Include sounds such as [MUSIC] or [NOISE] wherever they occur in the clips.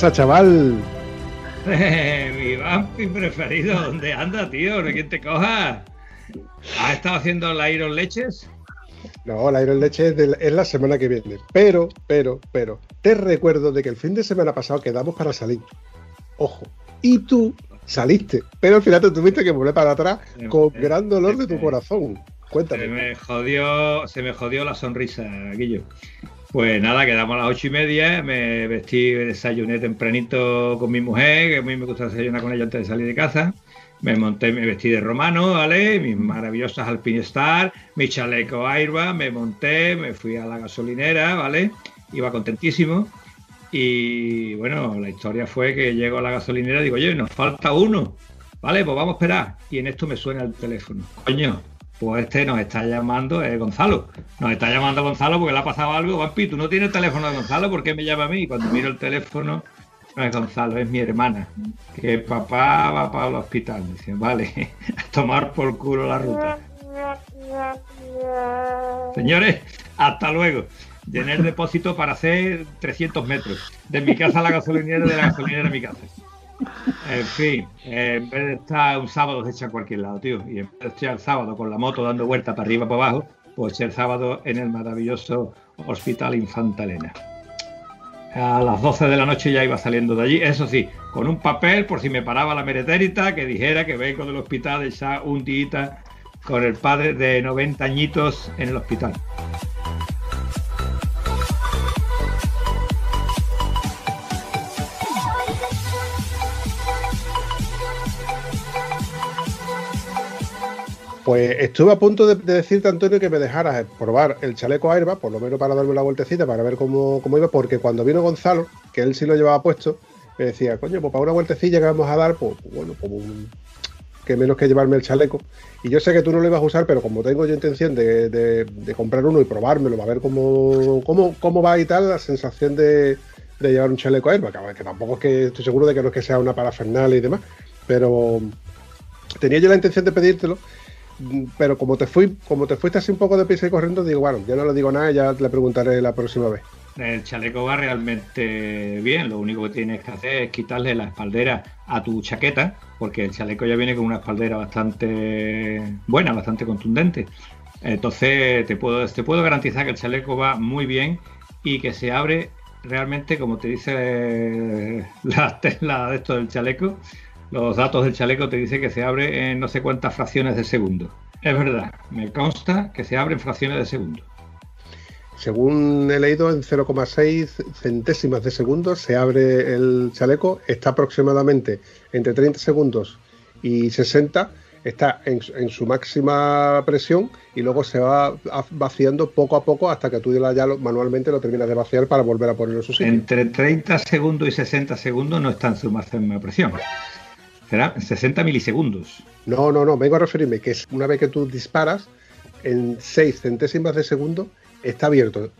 Pasa, chaval? [LAUGHS] Mi vampi preferido, ¿dónde anda, tío? ¿De quién te coja? ¿Has estado haciendo la Iron Leches? No, la Iron Leche es, la semana que viene. Pero, pero, pero, te recuerdo de que el fin de semana pasado quedamos para salir. Ojo. Y tú saliste, pero al final te tuviste que volver para atrás con gran dolor de tu corazón. Se Cuéntame. me jodió, se me jodió la sonrisa, Guillo. Pues nada, quedamos a las ocho y media, me vestí, desayuné tempranito con mi mujer, que a mí me gusta desayunar con ella antes de salir de casa. Me monté, me vestí de romano, ¿vale? Mis maravillosas Alpinestar, mi chaleco Airbag, me monté, me fui a la gasolinera, ¿vale? Iba contentísimo. Y bueno, la historia fue que llego a la gasolinera y digo, oye, nos falta uno. Vale, pues vamos a esperar. Y en esto me suena el teléfono. Coño, pues este nos está llamando, es Gonzalo. Nos está llamando Gonzalo porque le ha pasado algo. Vampi, tú no tienes el teléfono de Gonzalo, ¿por qué me llama a mí? Y cuando miro el teléfono, no es Gonzalo, es mi hermana. Que papá va para el hospital. Dice, vale, [LAUGHS] a tomar por culo la ruta. Señores, hasta luego. Llené el depósito para hacer 300 metros. De mi casa a la gasolinera, de la gasolinera a mi casa. En fin, eh, en vez de estar un sábado echa a cualquier lado, tío. Y en vez de estar el sábado con la moto dando vueltas para arriba para abajo, pues el sábado en el maravilloso Hospital Infanta Elena. A las 12 de la noche ya iba saliendo de allí, eso sí, con un papel por si me paraba la meretérita que dijera que vengo del hospital echar un día con el padre de 90 añitos en el hospital. Pues estuve a punto de, de decirte, Antonio, que me dejaras probar el chaleco Airbag, por lo menos para darme una vueltecita, para ver cómo, cómo iba, porque cuando vino Gonzalo, que él sí lo llevaba puesto, me decía, coño, pues para una vueltecilla que vamos a dar, pues bueno, como un- que menos que llevarme el chaleco. Y yo sé que tú no lo ibas a usar, pero como tengo yo intención de, de- comprar uno y probármelo, para ver cómo, cómo, cómo va y tal, la sensación de, de llevar un chaleco Airbag, que, a que tampoco es que estoy seguro de que no es que sea una parafernalia y demás, pero tenía yo la intención de pedírtelo pero como te fui, como te fuiste así un poco de prisa y corriendo, digo, bueno, ya no le digo nada, ya le preguntaré la próxima vez. El chaleco va realmente bien, lo único que tienes que hacer es quitarle la espaldera a tu chaqueta, porque el chaleco ya viene con una espaldera bastante buena, bastante contundente. Entonces te puedo, te puedo garantizar que el chaleco va muy bien y que se abre realmente, como te dice la tela de esto del chaleco, los datos del chaleco te dice que se abre en no sé cuántas fracciones de segundo. Es verdad, me consta que se abre en fracciones de segundo. Según he leído, en 0,6 centésimas de segundo se abre el chaleco, está aproximadamente entre 30 segundos y 60, está en, su- en su máxima presión y luego se va vaciando poco a poco hasta que tú ya lo- manualmente lo terminas de vaciar para volver a ponerlo en su sitio. Entre 30 segundos y 60 segundos no está en su máxima presión. Será 60 milisegundos. No, no, no, vengo a referirme que es una vez que tú disparas, en 6 centésimas de segundo está abierto.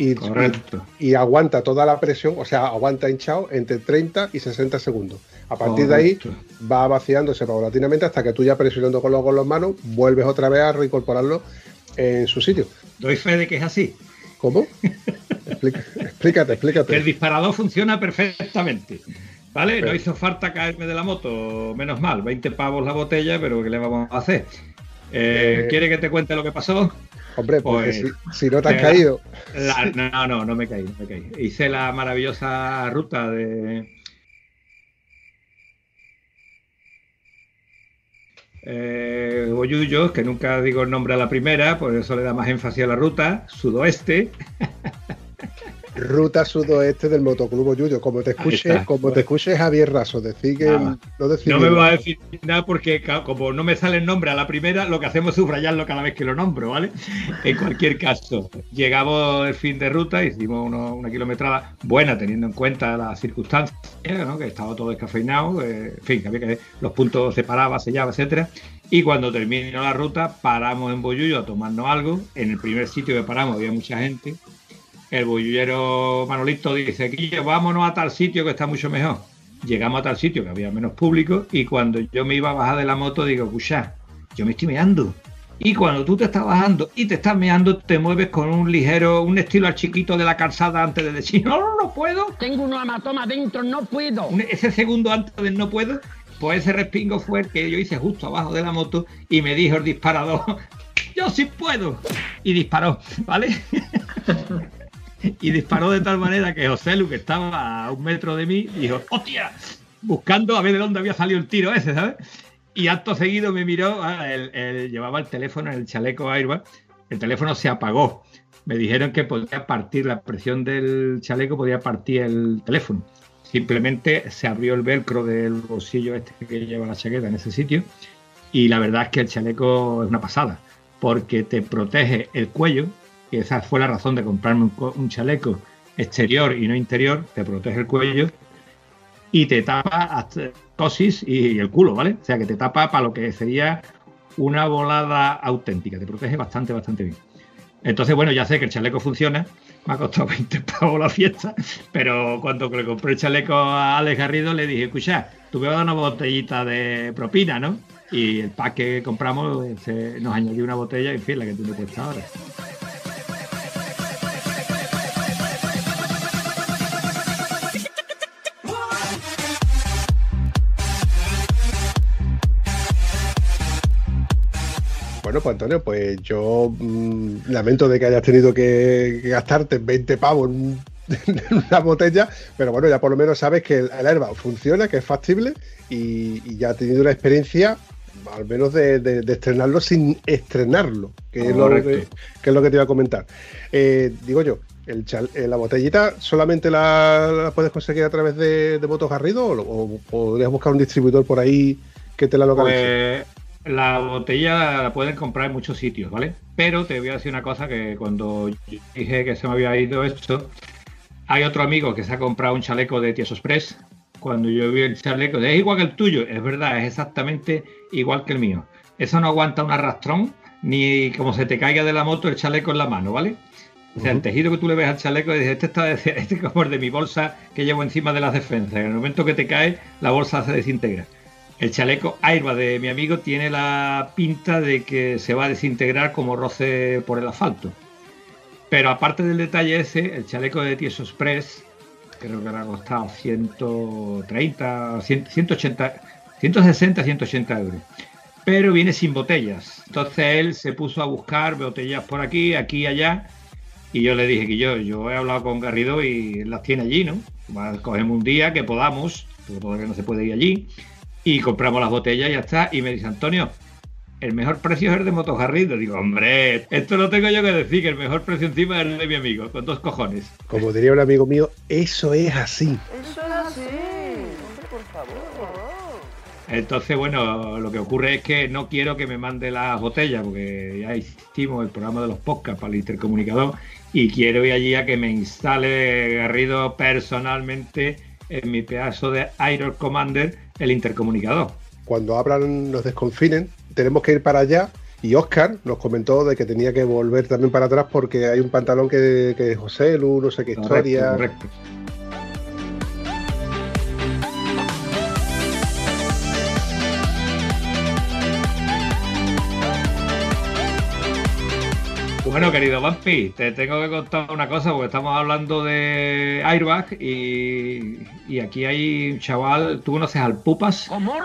Y, Correcto. y aguanta toda la presión, o sea, aguanta hinchado entre 30 y 60 segundos. A partir de ahí va vaciándose paulatinamente hasta que tú ya presionando con los, con las manos vuelves otra vez a reincorporarlo en su sitio. Doy fe de que es así. ¿Cómo? [LAUGHS] Explica- explícate, Que el explícate. disparador funciona perfectamente. ¿Vale? No hizo falta caerme de la moto, menos mal. 20 pavos la botella, pero ¿qué le vamos a hacer? Eh, Eh, ¿Quiere que te cuente lo que pasó? Hombre, porque pues, si, si no te has eh, caído. La- no, no, no me caí, no me caí. Hice la maravillosa ruta de. Eh, que nunca digo el nombre a la primera, por eso le da más énfasis a la ruta, sudoeste, [LAUGHS] ruta sudoeste del motoclub Yuyo. Como te escuche, como te escuche Javier Raso, decir que no, no me va a decir nada porque como no me sale el nombre a la primera, lo que hacemos es subrayarlo cada vez que lo nombro, ¿vale? En cualquier caso, llegamos el fin de ruta, hicimos una kilometrada buena teniendo en cuenta las circunstancias, ¿no? que estaba todo descafeinado, eh, en fin, que había que los puntos se paraba, sellaba, etcétera. Y cuando terminó la ruta, paramos en Boyullo a tomarnos algo. En el primer sitio que paramos había mucha gente. El boyullero Manolito dice, aquí vámonos a tal sitio que está mucho mejor. Llegamos a tal sitio que había menos público y cuando yo me iba a bajar de la moto digo, escucha, yo me estoy meando. Y cuando tú te estás bajando y te estás meando, te mueves con un ligero, un estilo al chiquito de la calzada antes de decir, no, no, no puedo. Tengo un hematoma dentro, no puedo. ese segundo antes de no puedo, pues ese respingo fue el que yo hice justo abajo de la moto y me dijo el disparador, [LAUGHS] yo sí puedo. Y disparó, ¿vale? [LAUGHS] [LAUGHS] y disparó de tal manera que José Lu, que estaba a un metro de mí, dijo, ¡hostia! Buscando a ver de dónde había salido el tiro ese, ¿sabes? Y acto seguido me miró, ah, él, llevaba el teléfono en el chaleco Airbag, el teléfono se apagó. Me dijeron que podía partir la presión del chaleco, podía partir el teléfono. Simplemente se abrió el velcro del bolsillo este que lleva la chaqueta en ese sitio. Y la verdad es que el chaleco es una pasada, porque te protege el cuello, y esa fue la razón de comprarme un, chaleco exterior y no interior, te protege el cuello y te tapa hasta cosis y el culo, ¿vale? O sea que te tapa para lo que sería una volada auténtica, te protege bastante, bastante bien. Entonces, bueno, ya sé que el chaleco funciona, me ha costado [LAUGHS] 20 pavos la fiesta, pero cuando le compré el chaleco a Alex Garrido le dije, escucha, tú me vas a dar una botellita de propina, ¿no? Y el pack que compramos nos añadió una botella, en fin, la que tú me puestas ahora. Bueno, pues Antonio, pues yo mm, lamento de que hayas tenido que, gastarte 20 pavos [LAUGHS] en, una botella, pero bueno, ya por lo menos sabes que el, herba funciona, que es factible y, ya has tenido una experiencia al menos de, estrenarlo sin estrenarlo, que, es lo que, es lo que te iba a comentar. Eh, digo yo, el eh, ¿la botellita solamente la, puedes conseguir a través de, de Motos Garrido o, podrías buscar un distribuidor por ahí que te la localice? Pues la botella la pueden comprar en muchos sitios, ¿vale? Pero te voy a decir una cosa que cuando dije que se me había ido esto, hay otro amigo que se ha comprado un chaleco de Tieso Express. Cuando yo vi el chaleco, es igual que el tuyo, es verdad, es exactamente igual que el mío. Eso no aguanta un arrastrón, ni como se te caiga de la moto el chaleco en la mano, ¿vale? O sea, el tejido que tú le ves al chaleco, dices, este está [LAUGHS] este como el de mi bolsa que llevo encima de las defensas. En el momento que te cae, la bolsa se desintegra. El chaleco Airbag de mi amigo tiene la pinta de que se va a desintegrar como roce por el asfalto. Pero aparte del detalle ese, el chaleco de Tieso Express, creo que le ha costado 130, 180, 160, 180 euros. Pero viene sin botellas. Entonces él se puso a buscar botellas por aquí, aquí y allá. Y yo le dije que yo, yo he hablado con Garrido y las tiene allí, ¿no? Cogemos un día que podamos, porque no se puede ir allí y compramos las botellas y ya está. Y me dice Antonio, el mejor precio es el de Motojarrido. Digo, hombre, esto no tengo yo que decir, que el mejor precio encima es el de mi amigo, con dos cojones. Como diría un amigo mío, eso es así. Eso es así. Hombre, por favor. Entonces, bueno, lo que ocurre es que no quiero que me mande las botellas, porque ya hicimos el programa de los podcasts para el intercomunicador y quiero ir allí a que me instale Garrido personalmente en mi pedazo de Iron Commander el intercomunicador. Cuando abran, nos desconfinen, tenemos que ir para allá. Y Oscar nos comentó de que tenía que volver también para atrás porque hay un pantalón que, que José Lu, no sé qué historia. Correcto. Bueno, querido Vampi, te tengo que contar una cosa porque estamos hablando de Airbag y, aquí hay un chaval, ¿tú conoces al Pupas? ¿Amor?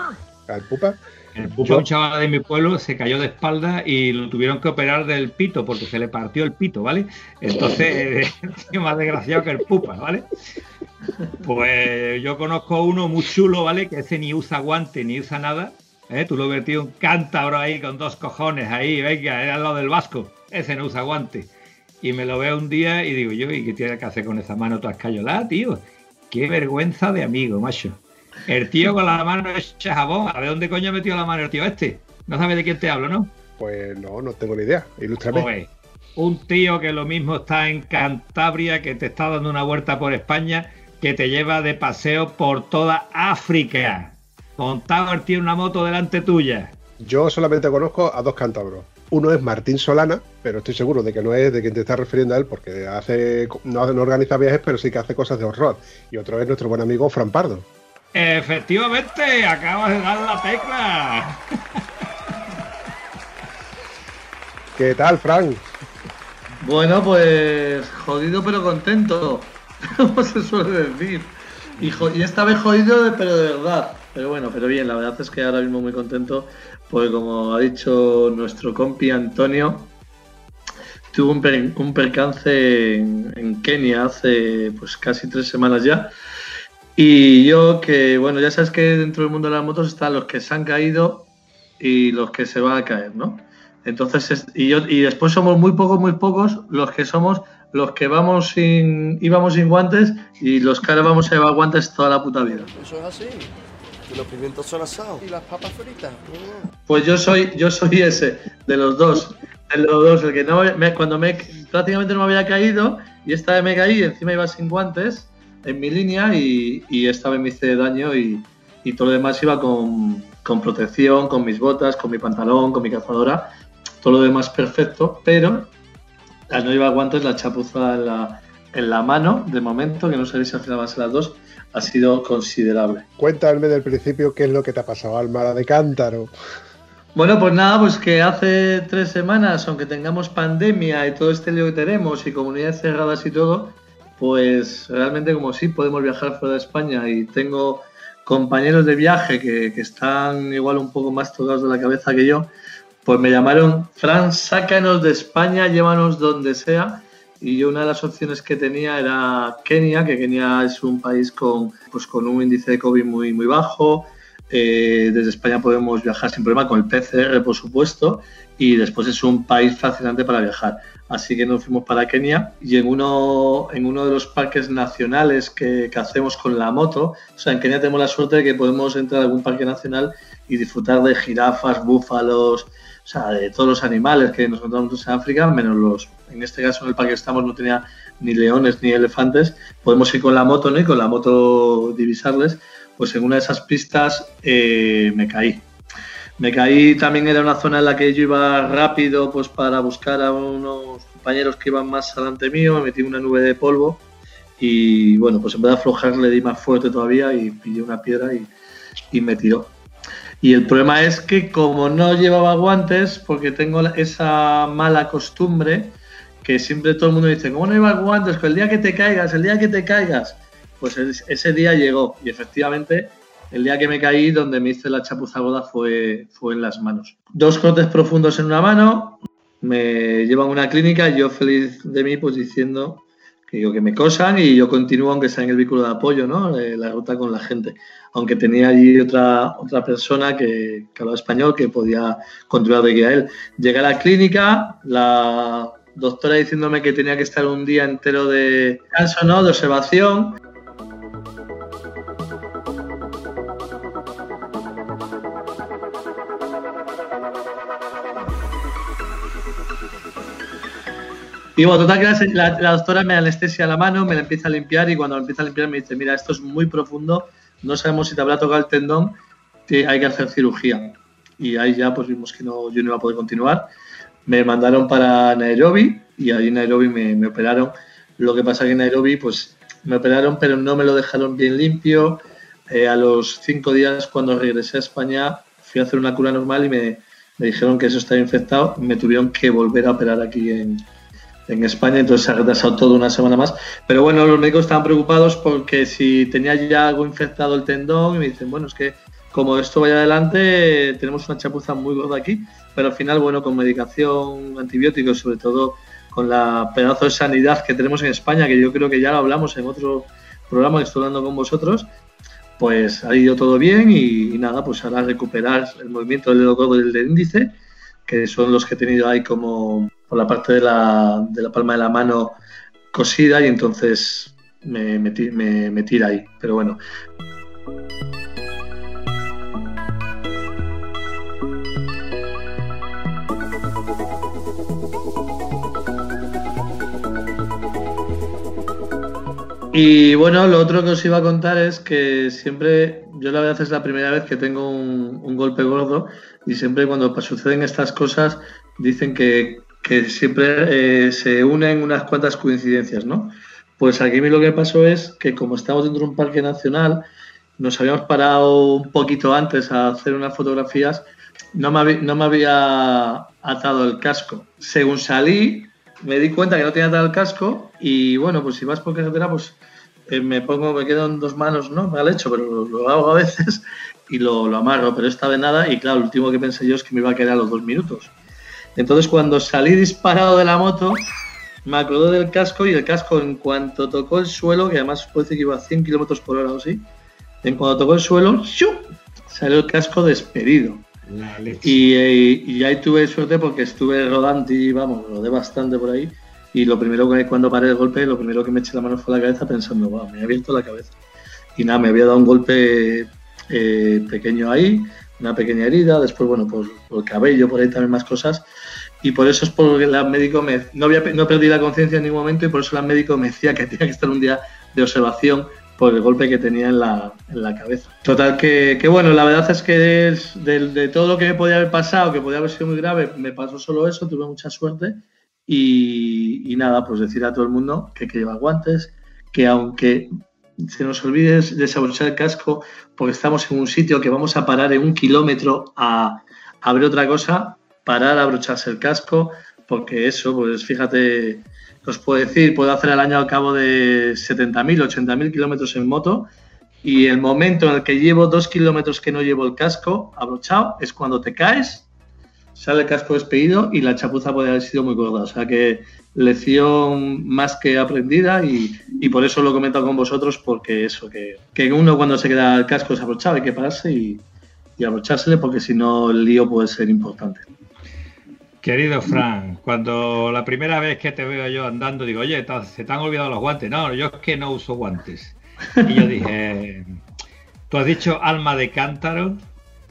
¿Al Pupas? El Pupas, un chaval de mi pueblo, se cayó de espalda y lo tuvieron que operar del pito porque se le partió el pito, ¿vale? Entonces, [LAUGHS] es más desgraciado que el Pupas, ¿vale? Pues yo conozco uno muy chulo, ¿vale? Que ese ni usa guante ni usa nada. ¿Eh? Tú lo vertido un cántabro ahí con dos cojones ahí, venga, al lado del vasco ese no usa guante. y me lo veo un día y digo yo, ¿y qué tiene que hacer con esa mano toda escayolada, tío? Qué vergüenza de amigo, macho. El tío con la mano hecha jabón, ¿a ver dónde coño ha metido la mano el tío este? No sabes de quién te hablo, ¿no? Pues no, no tengo ni idea. Ilústrame. Un tío que lo mismo está en Cantabria, que te está dando una vuelta por España, que te lleva de paseo por toda África. Tío en una moto delante tuya. Yo solamente conozco a dos cántabros. Uno es Martín Solana, pero estoy seguro de que no es de quien te estás refiriendo a él, porque hace no, no organiza viajes, pero sí que hace cosas de horror. Y otro es nuestro buen amigo Fran Pardo. Efectivamente, acabas de dar la tecla. [LAUGHS] ¿Qué tal, Fran? Bueno, pues jodido pero contento, [LAUGHS] como se suele decir. Y, y esta vez jodido, pero de verdad. Pero bueno, pero bien, la verdad es que ahora mismo muy contento, porque como ha dicho nuestro compi Antonio, tuvo un, per- un percance en, en Kenia hace pues casi tres semanas ya. Y yo que, bueno, ya sabes que dentro del mundo de las motos están los que se han caído y los que se van a caer, ¿no? Entonces, es- y, yo, y después somos muy pocos, muy pocos los que somos los que vamos sin, íbamos sin guantes y los que ahora vamos a llevar guantes toda la puta vida. Eso es así. Los pimientos son asados. Y las papas fritas. Mm. Pues yo soy, yo soy ese, de los dos. De los dos, el que no me- cuando me prácticamente no me había caído y esta vez me caí encima iba sin guantes en mi línea y, y esta vez me hice daño y, y todo lo demás iba con, con protección, con mis botas, con mi pantalón, con mi cazadora, todo lo demás perfecto, pero al no llevar guantes la chapuza en la, en la mano, de momento, que no sabéis si al final van a ser las dos, ha sido considerable. Cuéntame del principio qué es lo que te ha pasado, Almara de Cántaro. Bueno, pues nada, pues que hace tres semanas, aunque tengamos pandemia y todo este lío que tenemos y comunidades cerradas y todo, pues realmente como sí podemos viajar fuera de España y tengo compañeros de viaje que, que están igual un poco más tocados de la cabeza que yo, pues me llamaron, Fran, sácanos de España, llévanos donde sea. Y yo una de las opciones que tenía era Kenia, que Kenia es un país con, pues, con un índice de COVID muy, muy bajo, eh, desde España podemos viajar sin problema con el PCR, por supuesto, y después es un país fascinante para viajar. Así que nos fuimos para Kenia y en uno, en uno de los parques nacionales que, que hacemos con la moto, o sea, en Kenia tenemos la suerte de que podemos entrar a algún parque nacional y disfrutar de jirafas, búfalos, o sea, de todos los animales que nos encontramos en África, menos los, en este caso en el parque que estamos no tenía ni leones ni elefantes, podemos ir con la moto, ¿no? Y con la moto divisarles pues en una de esas pistas eh, me caí. Me caí, también era una zona en la que yo iba rápido pues para buscar a unos compañeros que iban más adelante mío, me metí una nube de polvo y bueno, pues en vez de aflojar le di más fuerte todavía y pillé una piedra y, y me tiró. Y el problema es que como no llevaba guantes, porque tengo esa mala costumbre, que siempre todo el mundo dice, ¿cómo no llevas guantes? Que el día que te caigas, el día que te caigas, pues es- ese día llegó y efectivamente el día que me caí donde me hice la chapuza gorda fue, fue en las manos. Dos cortes profundos en una mano, me llevan a una clínica y yo feliz de mí pues diciendo digo que me cosan y yo continúo aunque sea en el vehículo de apoyo, ¿no? Eh, la ruta con la gente. Aunque tenía allí otra, otra persona que, que hablaba español que podía continuar de guía a él. Llegué a la clínica, la doctora diciéndome que tenía que estar un día entero de descanso, ¿no? De observación. Y bueno, total que la, doctora me anestesia la mano, me la empieza a limpiar y cuando empieza a limpiar me dice, mira, esto es muy profundo, no sabemos si te habrá tocado el tendón, que hay que hacer cirugía. Y ahí ya pues vimos que no, yo no iba a poder continuar. Me mandaron para Nairobi y ahí en Nairobi me, me operaron. Lo que pasa que en Nairobi pues me operaron pero no me lo dejaron bien limpio. Eh, a los cinco días cuando regresé a España fui a hacer una cura normal y me, me dijeron que eso estaba infectado. Me tuvieron que volver a operar aquí en, en España, entonces se ha retrasado todo una semana más. Pero bueno, los médicos estaban preocupados porque si tenía ya algo infectado el tendón, y me dicen, bueno, es que como esto vaya adelante, tenemos una chapuza muy gorda aquí, pero al final, bueno, con medicación, antibióticos, sobre todo con la pedazo de sanidad que tenemos en España, que yo creo que ya lo hablamos en otro programa que estoy hablando con vosotros, pues ha ido todo bien y, nada, pues ahora recuperar el movimiento del dedo gordo y del índice que son los que he tenido ahí como por la parte de la, de la palma de la mano cosida y entonces me, me, me tira ahí. Pero bueno. Y bueno, lo otro que os iba a contar es que siempre, yo la verdad es la primera vez que tengo un, golpe gordo y siempre cuando suceden estas cosas dicen que, siempre eh, se unen unas cuantas coincidencias, ¿no? Pues aquí lo que pasó es que como estamos dentro de un parque nacional, nos habíamos parado un poquito antes a hacer unas fotografías, no me, no me había atado el casco. Según salí, me di cuenta que no tenía el casco y bueno, pues si vas por carretera, pues eh, me pongo, me quedo en dos manos, ¿no? Mal hecho, pero lo, hago a veces [LAUGHS] y lo, lo, amarro, pero esta vez nada y claro, lo último que pensé yo es que me iba a quedar a los dos minutos. Entonces cuando salí disparado de la moto, me acordé del casco y el casco en cuanto tocó el suelo, que además puede decir que iba a 100 kilómetros por hora o así, en cuanto tocó el suelo, salió el casco despedido. Y, y, ahí tuve suerte porque estuve rodando y vamos, rodé bastante por ahí. Y lo primero que cuando paré el golpe, lo primero que me eché la mano fue la cabeza pensando, wow, me ha abierto la cabeza. Y nada, me había dado un golpe eh, pequeño ahí, una pequeña herida, después, bueno, por, por, el cabello, por ahí también más cosas. Y por eso es porque el médico me, no, había, no perdí la conciencia en ningún momento y por eso el médico me decía que [LAUGHS] tenía que estar un día de observación por el golpe que tenía en la, en la cabeza. Total, que, que, bueno, la verdad es que es de, de, todo lo que me podía haber pasado, que podía haber sido muy grave, me pasó solo eso, tuve mucha suerte. Y, y nada, pues decir a todo el mundo que hay que llevar guantes, que aunque se nos olvide desabrochar el casco porque estamos en un sitio que vamos a parar en un kilómetro a, a ver otra cosa, parar a abrocharse el casco, porque eso, pues fíjate, os puedo decir, puedo hacer el año al cabo de 70.000, 80.000 kilómetros en moto y el momento en el que llevo dos kilómetros que no llevo el casco abrochado es cuando te caes, sale el casco despedido y la chapuza puede haber sido muy gorda. O sea que lección más que aprendida y, y por eso lo comento con vosotros porque eso, que, que, uno cuando se queda el casco desabrochado hay que pararse y, y abrochársele porque si no el lío puede ser importante. Querido Fran, cuando la primera vez que te veo yo andando, digo, oye, se te han olvidado los guantes. No, yo es que no uso guantes. Y yo dije, [LAUGHS] tú has dicho alma de cántaro.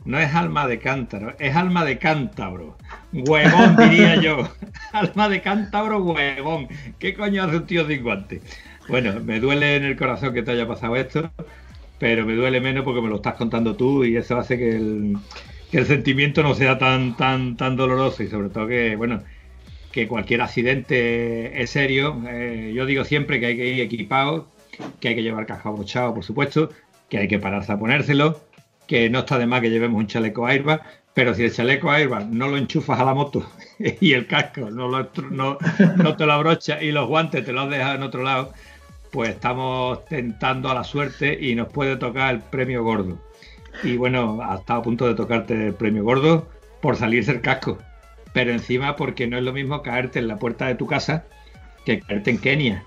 No es alma de cántaro, es alma de cántabro. Huevón, [LAUGHS] diría yo. [LAUGHS] alma de cántabro, huevón. ¿Qué coño hace un tío sin guantes? Bueno, me duele en el corazón que te haya pasado esto, pero me duele menos porque me lo estás contando tú y eso hace que el, que el sentimiento no sea tan, tan, tan doloroso y sobre todo que, bueno, que cualquier accidente es serio. Eh, yo digo siempre que hay que ir equipado, que hay que llevar caja abrochado, por supuesto, que hay que pararse a ponérselo, que no está de más que llevemos un chaleco airbag, pero si el chaleco airbag no lo enchufas a la moto [LAUGHS] y el casco no, lo, no, no te lo abrochas y los guantes te los dejas en otro lado, pues estamos tentando a la suerte y nos puede tocar el premio gordo. Y bueno, ha estado a punto de tocarte el premio gordo por salirse el casco. Pero encima porque no es lo mismo caerte en la puerta de tu casa que caerte en Kenia.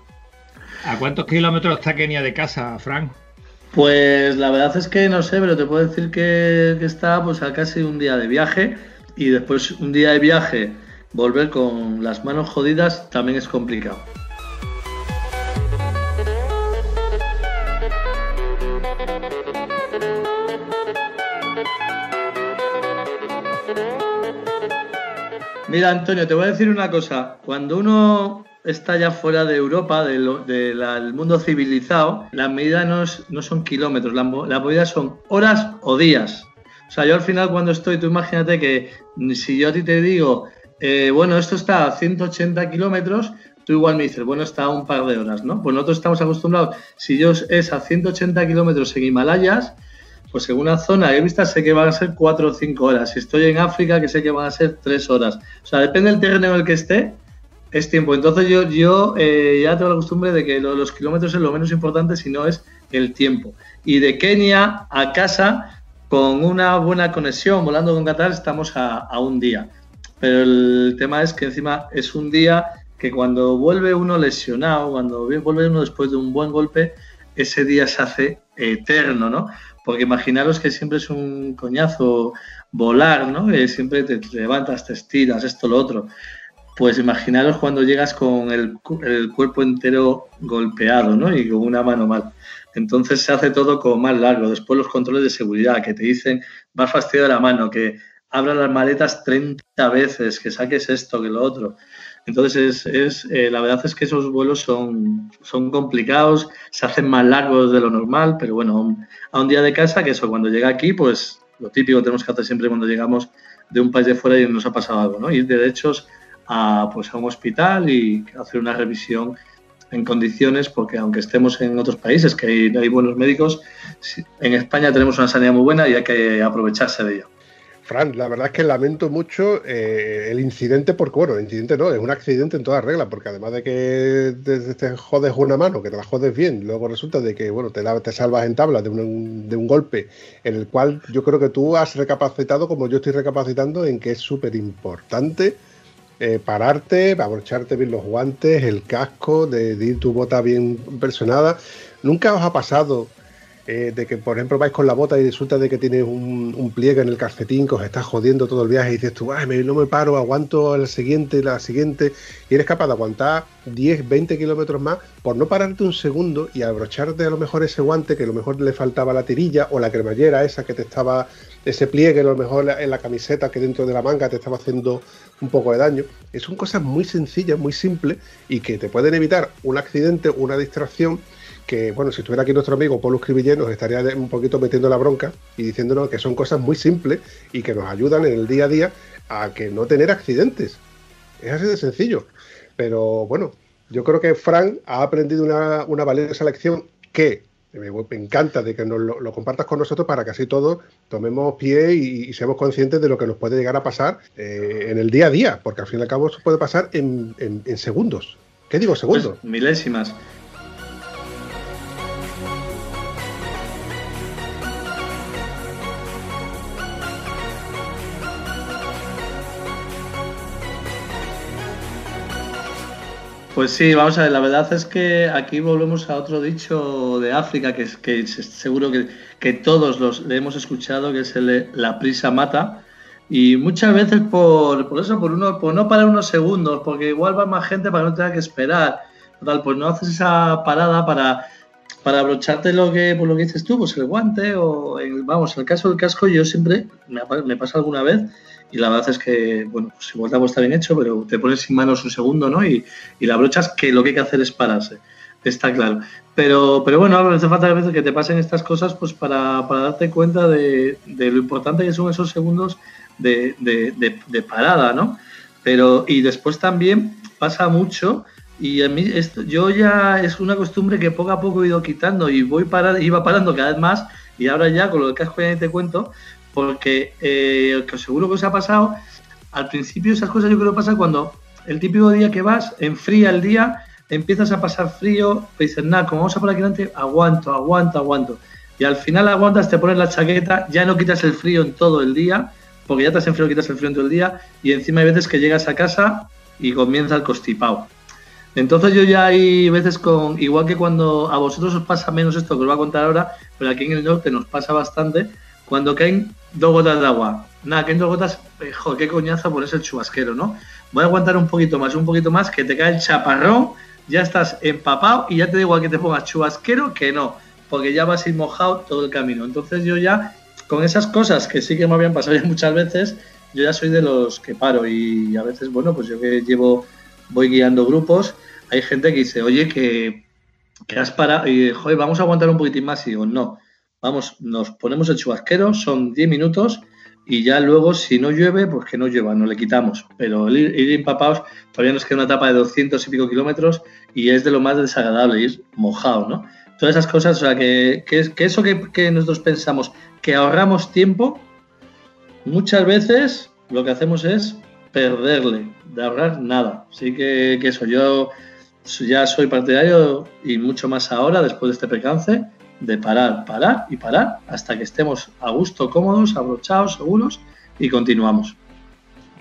¿A cuántos kilómetros está Kenia de casa, Frank? Pues la verdad es que no sé, pero te puedo decir que, que está pues a casi un día de viaje y después un día de viaje volver con las manos jodidas también es complicado. Mira, Antonio, te voy a decir una cosa. Cuando uno está ya fuera de Europa, del mundo civilizado, las medidas no, son kilómetros, las la medidas son horas o días. O sea, yo al final cuando estoy, tú imagínate que si yo a ti te digo, eh, bueno, esto está a 180 kilómetros, tú igual me dices, bueno, está a un par de horas, ¿no? Pues nosotros estamos acostumbrados, si yo es a 180 kilómetros en Himalayas, pues según la zona he visto sé que van a ser 4 o 5 horas. Si estoy en África, que sé que van a ser 3 horas. O sea, depende del terreno en el que esté, es tiempo. Entonces yo, yo eh, ya tengo la costumbre de que los kilómetros es lo menos importante, si no es el tiempo. Y de Kenia a casa, con una buena conexión, volando con Qatar, estamos a, a un día. Pero el tema es que encima es un día que cuando vuelve uno lesionado, cuando vuelve uno después de un buen golpe, ese día se hace eterno, ¿no? Porque imaginaros que siempre es un coñazo volar, ¿no? Siempre te levantas, te estiras, esto, lo otro. Pues imaginaros cuando llegas con el, el, cuerpo entero golpeado, ¿no? Y con una mano mal. Entonces se hace todo como más largo. Después los controles de seguridad que te dicen, vas fastidio de la mano, que abra las maletas 30 veces, que saques esto, que lo otro. Entonces, es, eh, la verdad es que esos vuelos son, son complicados, se hacen más largos de lo normal, pero bueno, a un día de casa, que eso, cuando llega aquí, pues lo típico tenemos que hacer siempre cuando llegamos de un país de fuera y nos ha pasado algo, ¿no? Ir derechos a, pues, a un hospital y hacer una revisión en condiciones, porque aunque estemos en otros países que hay, hay buenos médicos, en España tenemos una sanidad muy buena y hay que aprovecharse de ello. Fran, la verdad es que lamento mucho eh, el incidente, porque bueno, el incidente no, es un accidente en todas reglas, porque además de que te, jodes una mano, que te la jodes bien, luego resulta de que bueno, te, te salvas en tabla de un, de un golpe en el cual yo creo que tú has recapacitado, como yo estoy recapacitando, en que es súper importante eh, pararte, abrocharte bien los guantes, el casco, de, de ir tu bota bien personada. ¿Nunca os ha pasado eh, de que, por ejemplo, vais con la bota y resulta de que tienes un, pliegue en el calcetín que os está jodiendo todo el viaje y dices tú, Ay, no me paro, aguanto la siguiente, la siguiente, y eres capaz de aguantar 10, 20 kilómetros más por no pararte un segundo y abrocharte a lo mejor ese guante que a lo mejor le faltaba la tirilla o la cremallera esa que te estaba, ese pliegue a lo mejor en la camiseta que dentro de la manga te estaba haciendo un poco de daño. Son cosas muy sencillas, muy simples y que te pueden evitar un accidente, una distracción que, bueno, si estuviera aquí nuestro amigo Polo Escribillén, nos estaría un poquito metiendo la bronca y diciéndonos que son cosas muy simples y que nos ayudan en el día a día a que no tener accidentes. Es así de sencillo. Pero bueno, yo creo que Frank ha aprendido una, una valiosa lección que me, encanta de que nos lo, compartas con nosotros para que así todos tomemos pie y, seamos conscientes de lo que nos puede llegar a pasar eh, en el día a día, porque al fin y al cabo eso puede pasar en, segundos. ¿Qué digo segundos? Pues milésimas. Pues sí, vamos a ver, la verdad es que aquí volvemos a otro dicho de África que, que seguro que, todos los le hemos escuchado, que es el la prisa mata. Y muchas veces por, eso, por, uno, por no parar unos segundos, porque igual va más gente para no tener que esperar. Total, pues no haces esa parada para, para abrocharte lo que, por lo que dices tú, pues el guante o, vamos, en el caso del casco yo siempre, me, me pasa alguna vez, y la verdad es que, bueno, pues igual algo está bien hecho, pero te pones sin manos un segundo, ¿no? Y, y la brochas que lo que hay que hacer es pararse, está claro. Pero, pero bueno, hace falta a veces que te pasen estas cosas pues para, para darte cuenta de, de, lo importante que son esos segundos de, de, de, parada, ¿no? Pero, y después también pasa mucho, y a mí esto, yo ya es una costumbre que poco a poco he ido quitando y voy para, iba parando cada vez más, y ahora ya con lo casco ya te cuento, porque eh, que seguro que os ha pasado, al principio esas cosas yo creo que pasa cuando el típico día que vas, enfría el día, empiezas a pasar frío, te dices, nada, como vamos a por aquí delante, aguanto, aguanto, aguanto. Y al final aguantas, te pones la chaqueta, ya no quitas el frío en todo el día, porque ya te has enfriado, quitas el frío en todo el día, y encima hay veces que llegas a casa y comienza el constipado. Entonces yo ya hay veces con, igual que cuando a vosotros os pasa menos esto que os voy a contar ahora, pero aquí en el norte nos pasa bastante, cuando caen dos gotas de agua. Nada, caen dos gotas, eh, joder, qué coñazo pones el chubasquero, ¿no? Voy a aguantar un poquito más, un poquito más, que te cae el chaparrón, ya estás empapado y ya te digo igual que te pongas chubasquero que no, porque ya vas a ir mojado todo el camino. Entonces yo ya, con esas cosas que sí que me habían pasado [LAUGHS] ya muchas veces, yo ya soy de los que paro y a veces, bueno, pues yo que llevo, voy guiando grupos, hay gente que dice, oye, que, que has parado, y joder, vamos a aguantar un poquitín más y digo, no vamos, nos ponemos el chubasquero, son 10 minutos y ya luego si no llueve, pues que no llueva, no le quitamos. Pero el ir, empapados todavía nos queda una etapa de 200 y pico kilómetros y es de lo más desagradable ir mojado, ¿no? Todas esas cosas, o sea, que, que, eso que, nosotros pensamos que ahorramos tiempo, muchas veces lo que hacemos es perderle, de ahorrar nada. Así que, que eso, yo ya soy partidario y mucho más ahora, después de este percance, de parar, parar y parar hasta que estemos a gusto, cómodos, abrochados, seguros y continuamos.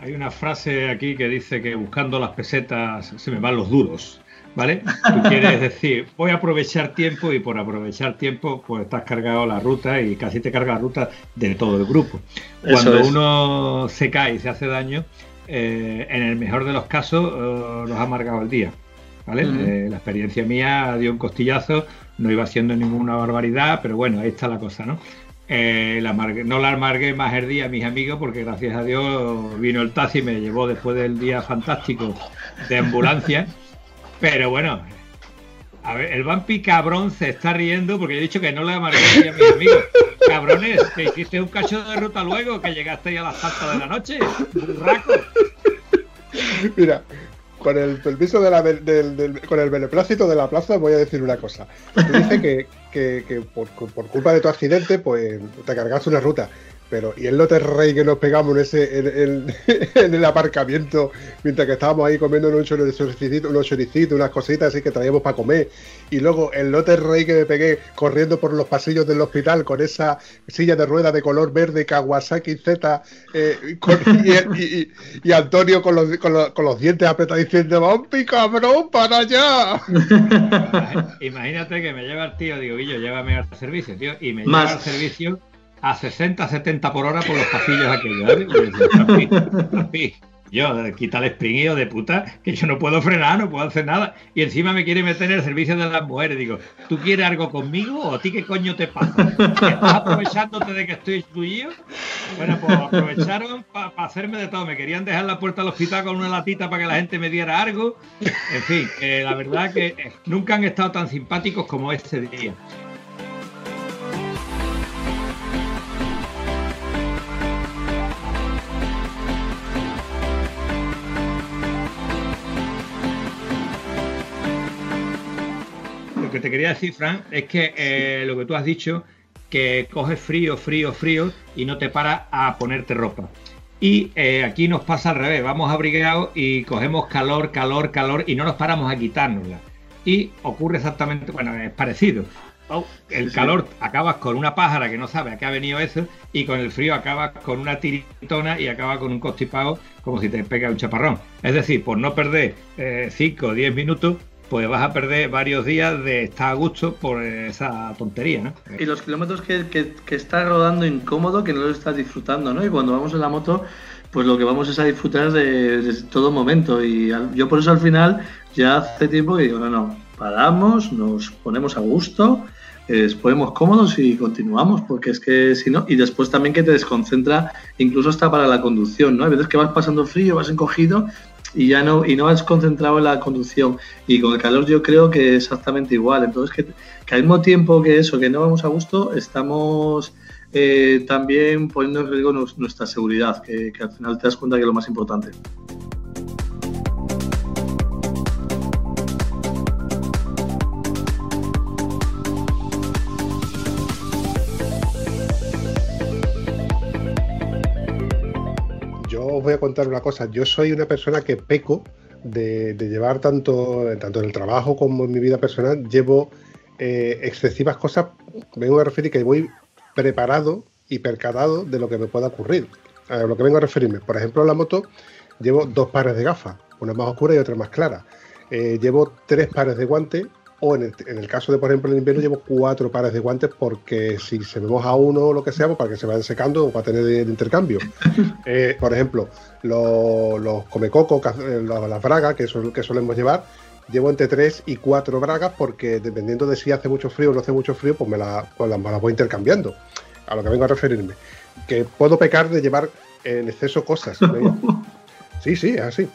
Hay una frase aquí que dice que buscando las pesetas se me van los duros. ¿vale? Tú quieres decir, voy a aprovechar tiempo y por aprovechar tiempo, pues estás cargado la ruta y casi te carga la ruta de todo el grupo. Cuando uno se cae y se hace daño, eh, en el mejor de los casos eh, nos ha amargado el día. ¿Vale? Eh, la experiencia mía dio un costillazo, no iba haciendo ninguna barbaridad, pero bueno, ahí está la cosa, ¿no? no la amargué más el día a mis amigos porque gracias a Dios vino el taxi y me llevó después del día fantástico de ambulancia. [LAUGHS] Pero bueno, a ver, el vampi cabrón se está riendo porque he dicho que no le amargué a mis amigos. Cabrones, que hiciste un cacho de ruta luego, que llegaste a las tantas de la noche. Burraco. Mira, con el permiso de la, con el beneplácito de la plaza voy a decir una cosa. Dice que, que, por, por, culpa de tu accidente, pues te cargaste una ruta. Pero, y el lote rey que nos pegamos en ese [LAUGHS] en, el aparcamiento mientras que estábamos ahí comiendo unos choricitos, unos choricitos, unas cositas así que traíamos para comer. Y luego el lote rey que me pegué corriendo por los pasillos del hospital con esa silla de rueda de color verde Kawasaki Z eh, [LAUGHS] y, Antonio con los, con, los, dientes apretados diciendo, ¡Vampi, cabrón, para allá! [LAUGHS] Imagínate que me lleva el tío, digo, yo llévame al servicio, tío, y me lleva al servicio a 60, 70 por hora por los pasillos aquellos. ¿eh? yo, quita el spring de puta, que yo no puedo frenar, no puedo hacer nada. Y encima me quiere meter en el servicio de las mujeres. Digo, ¿tú quieres algo conmigo o a ti qué coño te pasa? ¿Estás aprovechándote de que estoy excluido? Bueno, pues aprovecharon para hacerme de todo. Me querían dejar la puerta del hospital con una latita para que la gente me diera algo. En fin, la verdad que nunca han estado tan simpáticos como este día. Que te quería decir, Fran, es que eh, lo que tú has dicho, que coges frío, frío, frío y no te paras a ponerte ropa. Y eh, aquí nos pasa al revés, vamos abrigados y cogemos calor, calor, calor y no nos paramos a quitárnosla. Y ocurre exactamente, bueno, es parecido. Oh, el calor acabas con una pájara que no sabe a qué ha venido eso y con el frío acabas con una tiritona y acabas con un constipado como si te pega un chaparrón. Es decir, por no perder 5 o 10 minutos, pues vas a perder varios días de estar a gusto por esa tontería, ¿no? Y los kilómetros que, que, estás rodando incómodo, que no los estás disfrutando, ¿no? Y cuando vamos en la moto, pues lo que vamos es a disfrutar de, todo momento. Y yo por eso al final ya hace tiempo que digo, no, no, paramos, nos ponemos a gusto, nos ponemos cómodos y continuamos, porque es que si no, y después también que te desconcentra, incluso hasta para la conducción, ¿no? Hay veces que vas pasando frío, vas encogido y ya no, y no has concentrado en la conducción. Y con el calor yo creo que es exactamente igual. Entonces que, al mismo tiempo que eso, que no vamos a gusto, estamos eh, también poniendo en riesgo nuestra seguridad, que al final te das cuenta que es lo más importante. Voy a contar una cosa. Yo soy una persona que peco de, llevar tanto, tanto en el trabajo como en mi vida personal, llevo eh, excesivas cosas. Vengo a referir que voy preparado y percatado de lo que me pueda ocurrir. A lo que vengo a referirme. Por ejemplo, en la moto llevo dos pares de gafas, una más oscura y otra más clara. Eh, llevo tres pares de guantes o en el, caso de, por ejemplo, el invierno llevo cuatro pares de guantes porque si se me moja uno o lo que sea, pues para que se vayan secando o para tener de, intercambio. [LAUGHS] Eh, por ejemplo, los, los comecocos, eh, las bragas que, que solemos llevar, llevo entre tres y cuatro bragas porque dependiendo de si hace mucho frío o no hace mucho frío, pues me, pues las, voy intercambiando. A lo que vengo a referirme. Que puedo pecar de llevar en exceso cosas. [LAUGHS] Sí, sí, es así.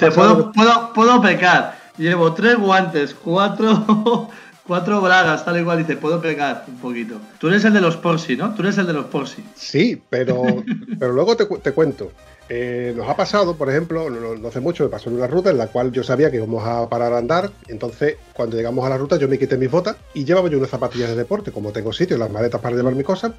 puedo, puedo, puedo pecar Llevo tres guantes, cuatro, [LAUGHS] cuatro bragas, tal igual, y te puedo pegar un poquito. Tú eres el de los Porsi, ¿no? Tú eres el de los Porsi. Sí, pero, [LAUGHS] pero luego te, cuento. Eh, nos ha pasado, por ejemplo, no, hace mucho, me pasó en una ruta en la cual yo sabía que íbamos a parar a andar. Entonces, cuando llegamos a la ruta, yo me quité mis botas y llevaba yo unas zapatillas de deporte, como tengo sitio, las maletas para llevar mis cosas.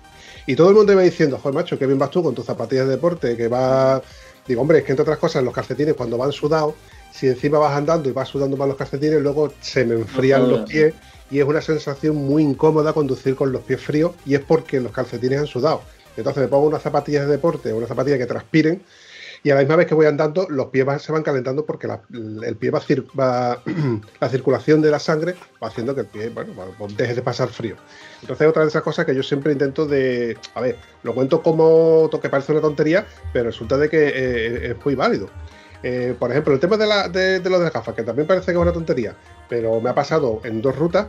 Y todo el mundo iba diciendo, joder, macho, qué bien vas tú con tus zapatillas de deporte, que va. Digo, hombre, es que entre otras cosas, los calcetines cuando van sudados si encima vas andando y vas sudando más los calcetines, luego se me enfrían los pies y es una sensación muy incómoda conducir con los pies fríos y es porque los calcetines han sudado. Entonces me pongo unas zapatillas de deporte o unas zapatillas que transpiren y a la misma vez que voy andando, los pies se van calentando porque el pie va, [CLEARS THROAT] la circulación de la sangre va haciendo que el pie, bueno, deje de pasar frío. Entonces, otra de esas cosas que yo siempre intento de, a ver, lo cuento como que parece una tontería, pero resulta de que eh, es muy válido. Eh, por ejemplo, el tema de, la, de, lo de las gafas, que también parece que es una tontería, pero me ha pasado en dos rutas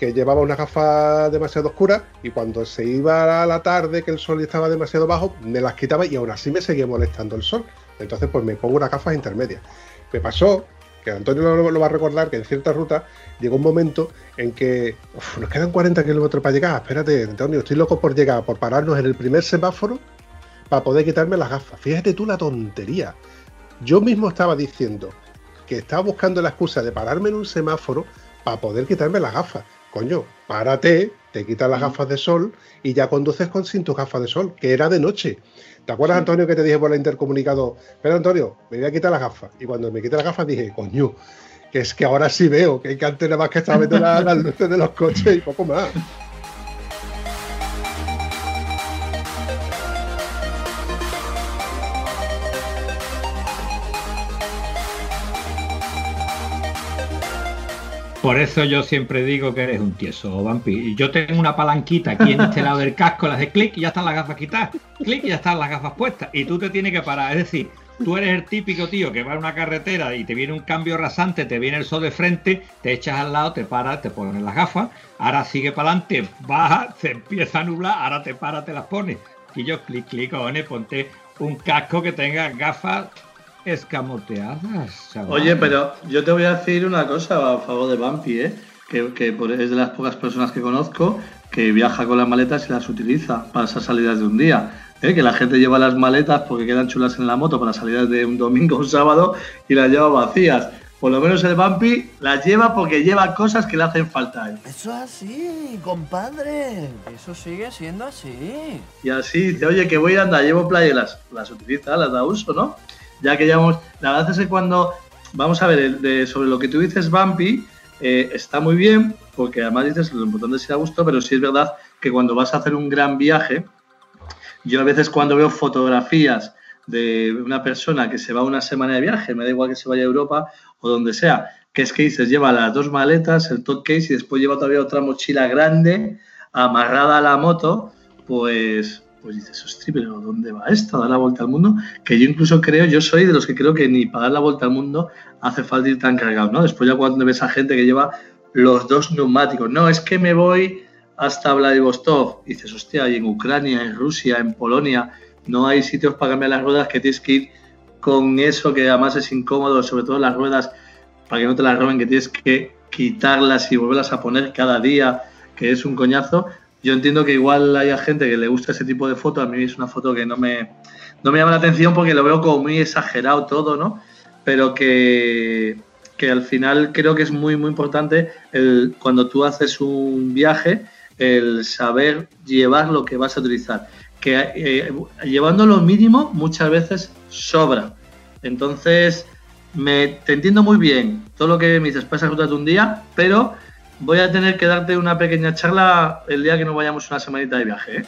que llevaba una gafa demasiado oscura y cuando se iba a la tarde, que el sol estaba demasiado bajo, me las quitaba y aún así me seguía molestando el sol. Entonces, pues me pongo unas gafas intermedias. Me pasó, que Antonio lo, va a recordar, que en cierta ruta llegó un momento en que nos quedan 40 kilómetros para llegar. Espérate, Antonio, estoy loco por llegar, por pararnos en el primer semáforo para poder quitarme las gafas. Fíjate tú la tontería. Yo mismo estaba diciendo que estaba buscando la excusa de pararme en un semáforo para poder quitarme las gafas. Coño, párate, te quitas las gafas de sol y ya conduces con sin tus gafas de sol, que era de noche. ¿Te acuerdas, Antonio, que te dije por la intercomunicado? Pero Antonio, me voy a quitar las gafas. Y cuando me quité las gafas dije, coño, que es que ahora sí veo que hay que antes nada más que estar viendo las luces de los coches y poco más. [LAUGHS] Por eso yo siempre digo que eres un tieso, Vampi. Yo tengo una palanquita aquí en este lado del casco, las de clic y ya están las gafas quitadas. Clic y ya están las gafas puestas. Y tú te tienes que parar. Es decir, tú eres el típico tío que va en una carretera y te viene un cambio rasante, te viene el sol de frente, te echas al lado, te paras, te pones las gafas, ahora sigue para adelante, baja, se empieza a nublar, ahora te paras, te las pones. Y yo clic, clic, cojones, ponte un casco que tenga gafas escamoteadas. Oye, pero yo te voy a decir una cosa a favor de Bumpy, ¿eh? que, es de las pocas personas que conozco que viaja con las maletas y las utiliza para esas salidas de un día. ¿eh? Que la gente lleva las maletas porque quedan chulas en la moto para salidas de un domingo o un sábado y las lleva vacías. Por lo menos el Bumpy las lleva porque lleva cosas que le hacen falta. ¿eh? Eso es así, compadre. Eso sigue siendo así. Y así dice, oye, que voy a andar, llevo playeras. Las utiliza, las da uso, ¿no? Ya que llevamos, la verdad es que cuando, vamos a ver, sobre lo que tú dices, Bumpy, eh, está muy bien, porque además dices lo importante es ir a gusto, pero sí es verdad que cuando vas a hacer un gran viaje, yo a veces cuando veo fotografías de una persona que se va una semana de viaje, me da igual que se vaya a Europa o donde sea, que es que dices, lleva las dos maletas, el top case y después lleva todavía otra mochila grande amarrada a la moto, pues pues dices, hostia, pero ¿dónde va esto? Dar la vuelta al mundo. Que yo incluso creo, yo soy de los que creo que ni para dar la vuelta al mundo hace falta ir tan cargado, ¿no? Después ya cuando ves a gente que lleva los dos neumáticos, no, es que me voy hasta Vladivostok, dices, hostia, y en Ucrania, en Rusia, en Polonia, no hay sitios para cambiar las ruedas que tienes que ir con eso que además es incómodo, sobre todo las ruedas, para que no te las roben, que tienes que quitarlas y volverlas a poner cada día, que es un coñazo. Yo entiendo que igual haya gente que le gusta ese tipo de foto. A mí es una foto que no me, no me llama la atención porque lo veo como muy exagerado todo, ¿no? Pero que, que al final creo que es muy, muy importante el, cuando tú haces un viaje, el saber llevar lo que vas a utilizar. Que eh, llevando lo mínimo muchas veces sobra. Entonces, me, te entiendo muy bien todo lo que me dices, ruta de un día, pero voy a tener que darte una pequeña charla el día que nos vayamos una semanita de viaje. ¿eh?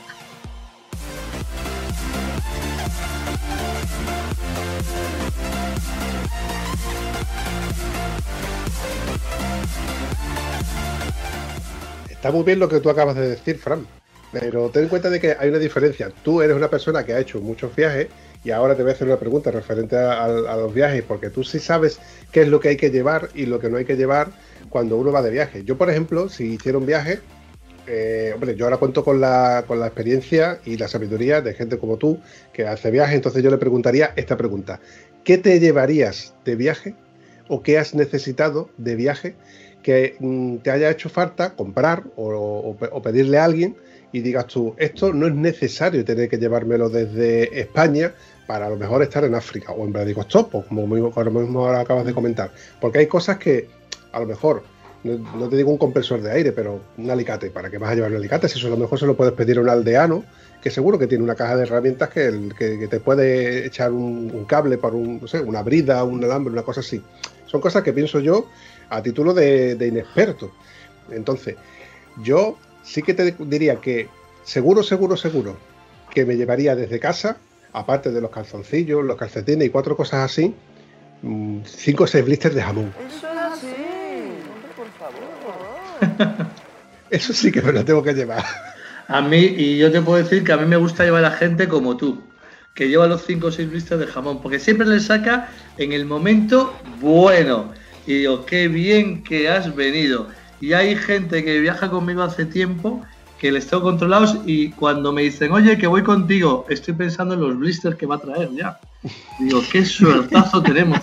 Está muy bien lo que tú acabas de decir, Fran, pero ten en cuenta de que hay una diferencia. Tú eres una persona que ha hecho muchos viajes y ahora te voy a hacer una pregunta referente a, a los viajes, porque tú sí sabes qué es lo que hay que llevar y lo que no hay que llevar cuando uno va de viaje. Yo, por ejemplo, si hiciera un viaje, eh, hombre, yo ahora cuento con la, con la experiencia y la sabiduría de gente como tú que hace viaje, entonces yo le preguntaría esta pregunta. ¿Qué te llevarías de viaje o qué has necesitado de viaje que mm, te haya hecho falta comprar o, pedirle a alguien y digas tú, esto no es necesario tener que llevármelo desde España para a lo mejor estar en África o en Vladivostok, como mismo ahora acabas de comentar. Porque hay cosas que a lo mejor, no, te digo un compresor de aire, pero un alicate, ¿para qué vas a llevar un alicate? Si eso a lo mejor se lo puedes pedir a un aldeano, que seguro que tiene una caja de herramientas que, que, te puede echar un, cable para un, no sé, una brida, un alambre, una cosa así. Son cosas que pienso yo a título de, inexperto. Entonces, yo sí que te diría que seguro, seguro, seguro que me llevaría desde casa aparte de los calzoncillos, los calcetines y cuatro cosas así, mm, cinco o seis blisters de jamón es así. Hombre, por favor. Eso sí que me lo tengo que llevar. A mí, y yo te puedo decir que a mí me gusta llevar a gente como tú, que lleva los 5 o 6 blisters de jamón, porque siempre le saca en el momento bueno. Y digo, qué bien que has venido. Y hay gente que viaja conmigo hace tiempo que les tengo controlados y cuando me dicen, oye, que voy contigo, estoy pensando en los blisters que va a traer ya. Digo, qué suertazo tenemos.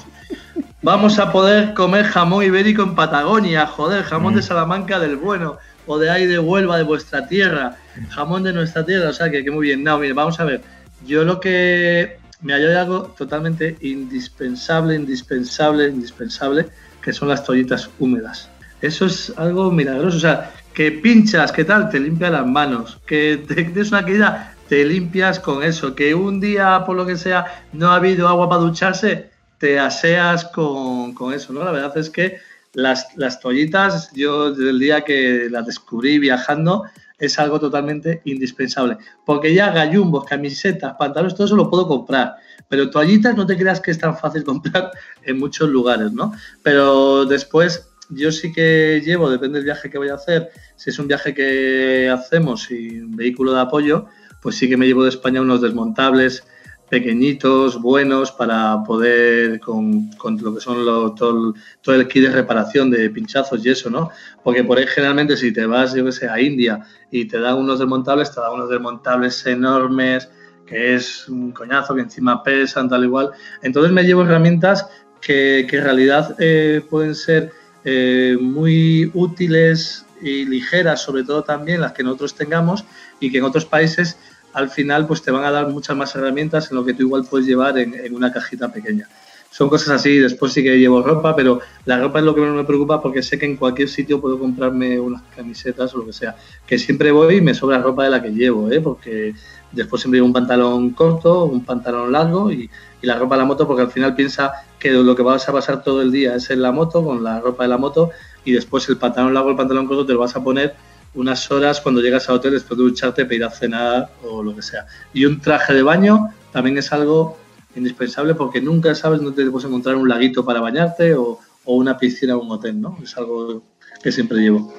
Vamos a poder comer jamón ibérico en Patagonia, joder, jamón de Salamanca del bueno, o de ahí de Huelva, de vuestra tierra, jamón de nuestra tierra, o sea que, muy bien. No, mire, vamos a ver, yo lo que me hallo algo totalmente indispensable, indispensable, indispensable, que son las toallitas húmedas. Eso es algo milagroso, o sea, que pinchas, ¿qué tal? Te limpia las manos, que te [LAUGHS] des una caída, te limpias con eso, que un día, por lo que sea, no ha habido agua para ducharse, te aseas con, con eso, ¿no? La verdad es que las, toallitas, yo desde el día que las descubrí viajando, es algo totalmente indispensable. Porque ya gallumbos, camisetas, pantalones, todo eso lo puedo comprar. Pero toallitas no te creas que es tan fácil [LAUGHS] comprar en muchos lugares, ¿no? Pero después yo sí que llevo, depende del viaje que voy a hacer, si es un viaje que hacemos y un vehículo de apoyo, pues sí que me llevo de España unos desmontables pequeñitos, buenos, para poder con, con lo que son lo- todo, el, todo el kit de reparación de pinchazos y eso, ¿no? Porque por ahí generalmente si te vas, yo que sé, a India y te dan unos desmontables, te dan unos desmontables enormes, que es un coñazo, que encima pesan, tal igual. Entonces me llevo herramientas que, que en realidad eh, pueden ser eh, muy útiles y ligeras, sobre todo también las que nosotros tengamos y que en otros países al final pues te van a dar muchas más herramientas en lo que tú igual puedes llevar en, en una cajita pequeña. Son cosas así, después sí que llevo ropa, pero la ropa es lo que menos me preocupa porque sé que en cualquier sitio puedo comprarme unas camisetas o lo que sea. Que siempre voy y me sobra ropa de la que llevo, ¿eh? porque después siempre llevo un pantalón corto, un pantalón largo y, y la ropa de la moto porque al final piensa que lo que vas a pasar todo el día es en la moto, con la ropa de la moto y después el pantalón largo, el pantalón corto te lo vas a poner unas horas cuando llegas al hotel después de ducharte para ir a cenar o lo que sea. Y un traje de baño también es algo indispensable porque nunca sabes dónde te puedes encontrar un laguito para bañarte o, o una piscina o un hotel, ¿no? Es algo que siempre llevo.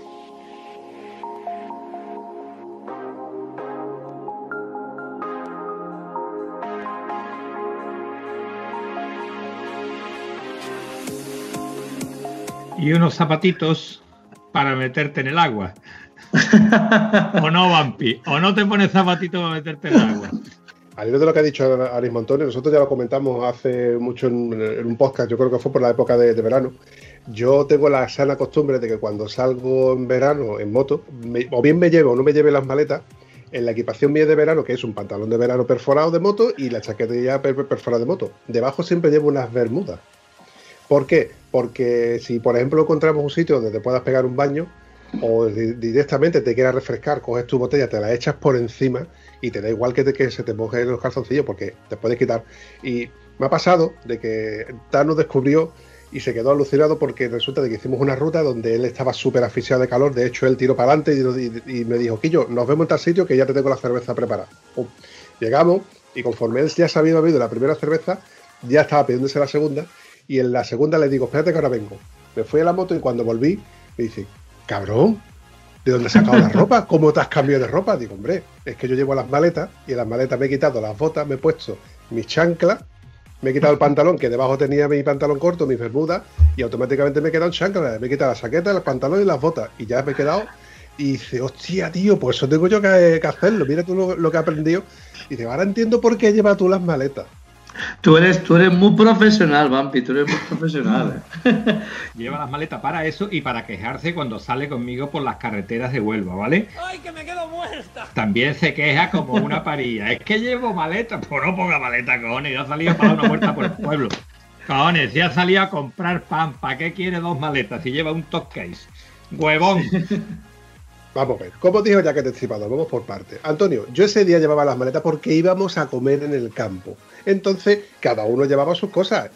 Y unos zapatitos para meterte en el agua. [LAUGHS] o no, Vampi. O no te pones zapatitos para meterte en el agua. Al hilo de lo que ha dicho Aris Montones, nosotros ya lo comentamos hace mucho en, en un podcast, yo creo que fue por la época de, de verano. Yo tengo la sana costumbre de que cuando salgo en verano en moto, me- o bien me llevo o no me lleve las maletas, en la equipación mía de verano, que es un pantalón de verano perforado de moto y la chaquetilla per- per- perforada de moto. Debajo siempre llevo unas bermudas. ¿Por qué? Porque si, por ejemplo, encontramos un sitio donde te puedas pegar un baño o di- directamente te quieras refrescar, coges tu botella, te la echas por encima y te da igual que, se te mojen los calzoncillos porque te puedes quitar. Y me ha pasado de que Tano descubrió y se quedó alucinado porque resulta de que hicimos una ruta donde él estaba súper asfixiado de calor. De hecho, él tiró para adelante y, me dijo, Quillo, nos vemos en tal sitio que ya te tengo la cerveza preparada. Llegamos y conforme él ya se había bebido la primera cerveza, ya estaba pidiéndose la segunda. Y en la segunda le digo, espérate que ahora vengo. Me fui a la moto y cuando volví, me dice, cabrón, ¿de dónde has sacado la ropa? [LAUGHS] ¿Cómo te has cambiado de ropa? Digo, hombre, es que yo llevo las maletas y en las maletas me he quitado las botas, me he puesto mis chanclas, me he quitado el pantalón, que debajo tenía mi pantalón corto, mis bermudas, y automáticamente me he quedado en chanclas, me he quitado la saqueta, el pantalón y las botas, y ya me he quedado. Y dice, hostia, tío, pues eso tengo yo que, que hacerlo, mira tú lo, lo que he aprendido. Y dice, ahora entiendo por qué llevas tú las maletas. Tú eres, tú eres muy profesional, Vampi, tú eres muy profesional. ¿eh? [LAUGHS] Lleva las maletas para eso y para quejarse cuando sale conmigo por las carreteras de Huelva, ¿vale? ¡Ay, que me quedo muerta! También se queja como una parilla. Es que llevo maletas. Pues no ponga maleta, cojones. Ya ha salido para dar una vuelta por el pueblo. Cojones, ya ha salido a comprar pan. ¿Para qué quiere dos maletas si lleva un top case? Huevón. Vamos a ver, como dijo ya que te Estripador, vamos por parte. Antonio, yo ese día llevaba las maletas porque íbamos a comer en el campo. Entonces, cada uno llevaba sus cosas.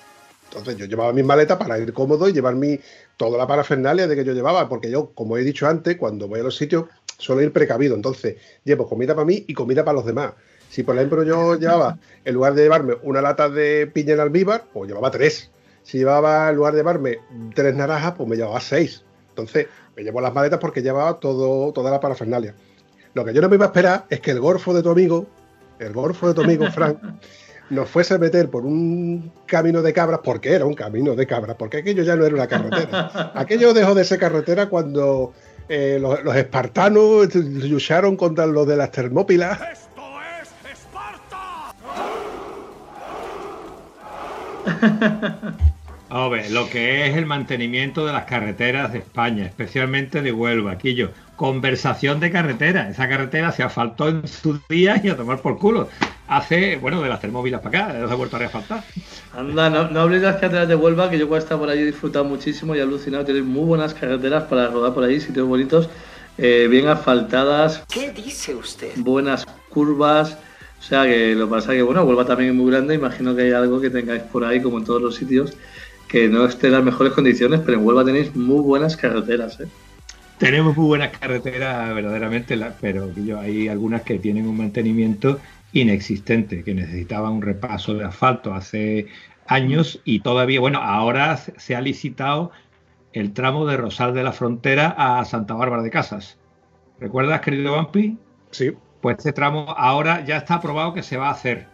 Entonces, yo llevaba mis maletas para ir cómodo y llevar mi, toda la parafernalia de que yo llevaba, porque yo, como he dicho antes, cuando voy a los sitios suelo ir precavido. Entonces, llevo comida para mí y comida para los demás. Si por ejemplo yo [LAUGHS] llevaba, en lugar de llevarme una lata de piña en almíbar, pues llevaba tres. Si llevaba, en lugar de llevarme tres naranjas, pues me llevaba seis. Entonces, me llevo las maletas porque llevaba todo, toda la parafernalia. Lo que yo no me iba a esperar es que el gorfo de tu amigo, el gorfo de tu amigo [LAUGHS] Frank, nos fuese a meter por un camino de cabras, porque era un camino de cabras, porque aquello ya no era una carretera. [LAUGHS] Aquello dejó de ser carretera cuando eh, los, los espartanos lucharon contra los de las Termópilas. [LAUGHS] A ver, lo que es el mantenimiento de las carreteras de España, especialmente de Huelva, Quillo. Conversación de carretera. Esa carretera se asfaltó en sus días y a tomar por culo. Hace, bueno, de las termóvilas para acá, no se ha vuelto a reasfaltar. Anda, no, no hables de las carreteras de Huelva, que yo cuando estado por allí he disfrutado muchísimo y he alucinado. Tienes muy buenas carreteras para rodar por ahí, sitios bonitos, eh, bien asfaltadas. ¿Qué dice usted? Buenas curvas. O sea que lo que pasa es que, bueno, Huelva también es muy grande. Imagino que hay algo que tengáis por ahí, como en todos los sitios, que no esté en las mejores condiciones, pero en Huelva tenéis muy buenas carreteras, ¿eh? Tenemos muy buenas carreteras, verdaderamente, pero Quillo, hay algunas que tienen un mantenimiento inexistente, que necesitaban un repaso de asfalto hace años y todavía, bueno, ahora se se ha licitado el tramo de Rosal de la Frontera a Santa Bárbara de Casas. ¿Recuerdas, querido Vampi? Sí, Pues este tramo ahora ya está aprobado que se va a hacer.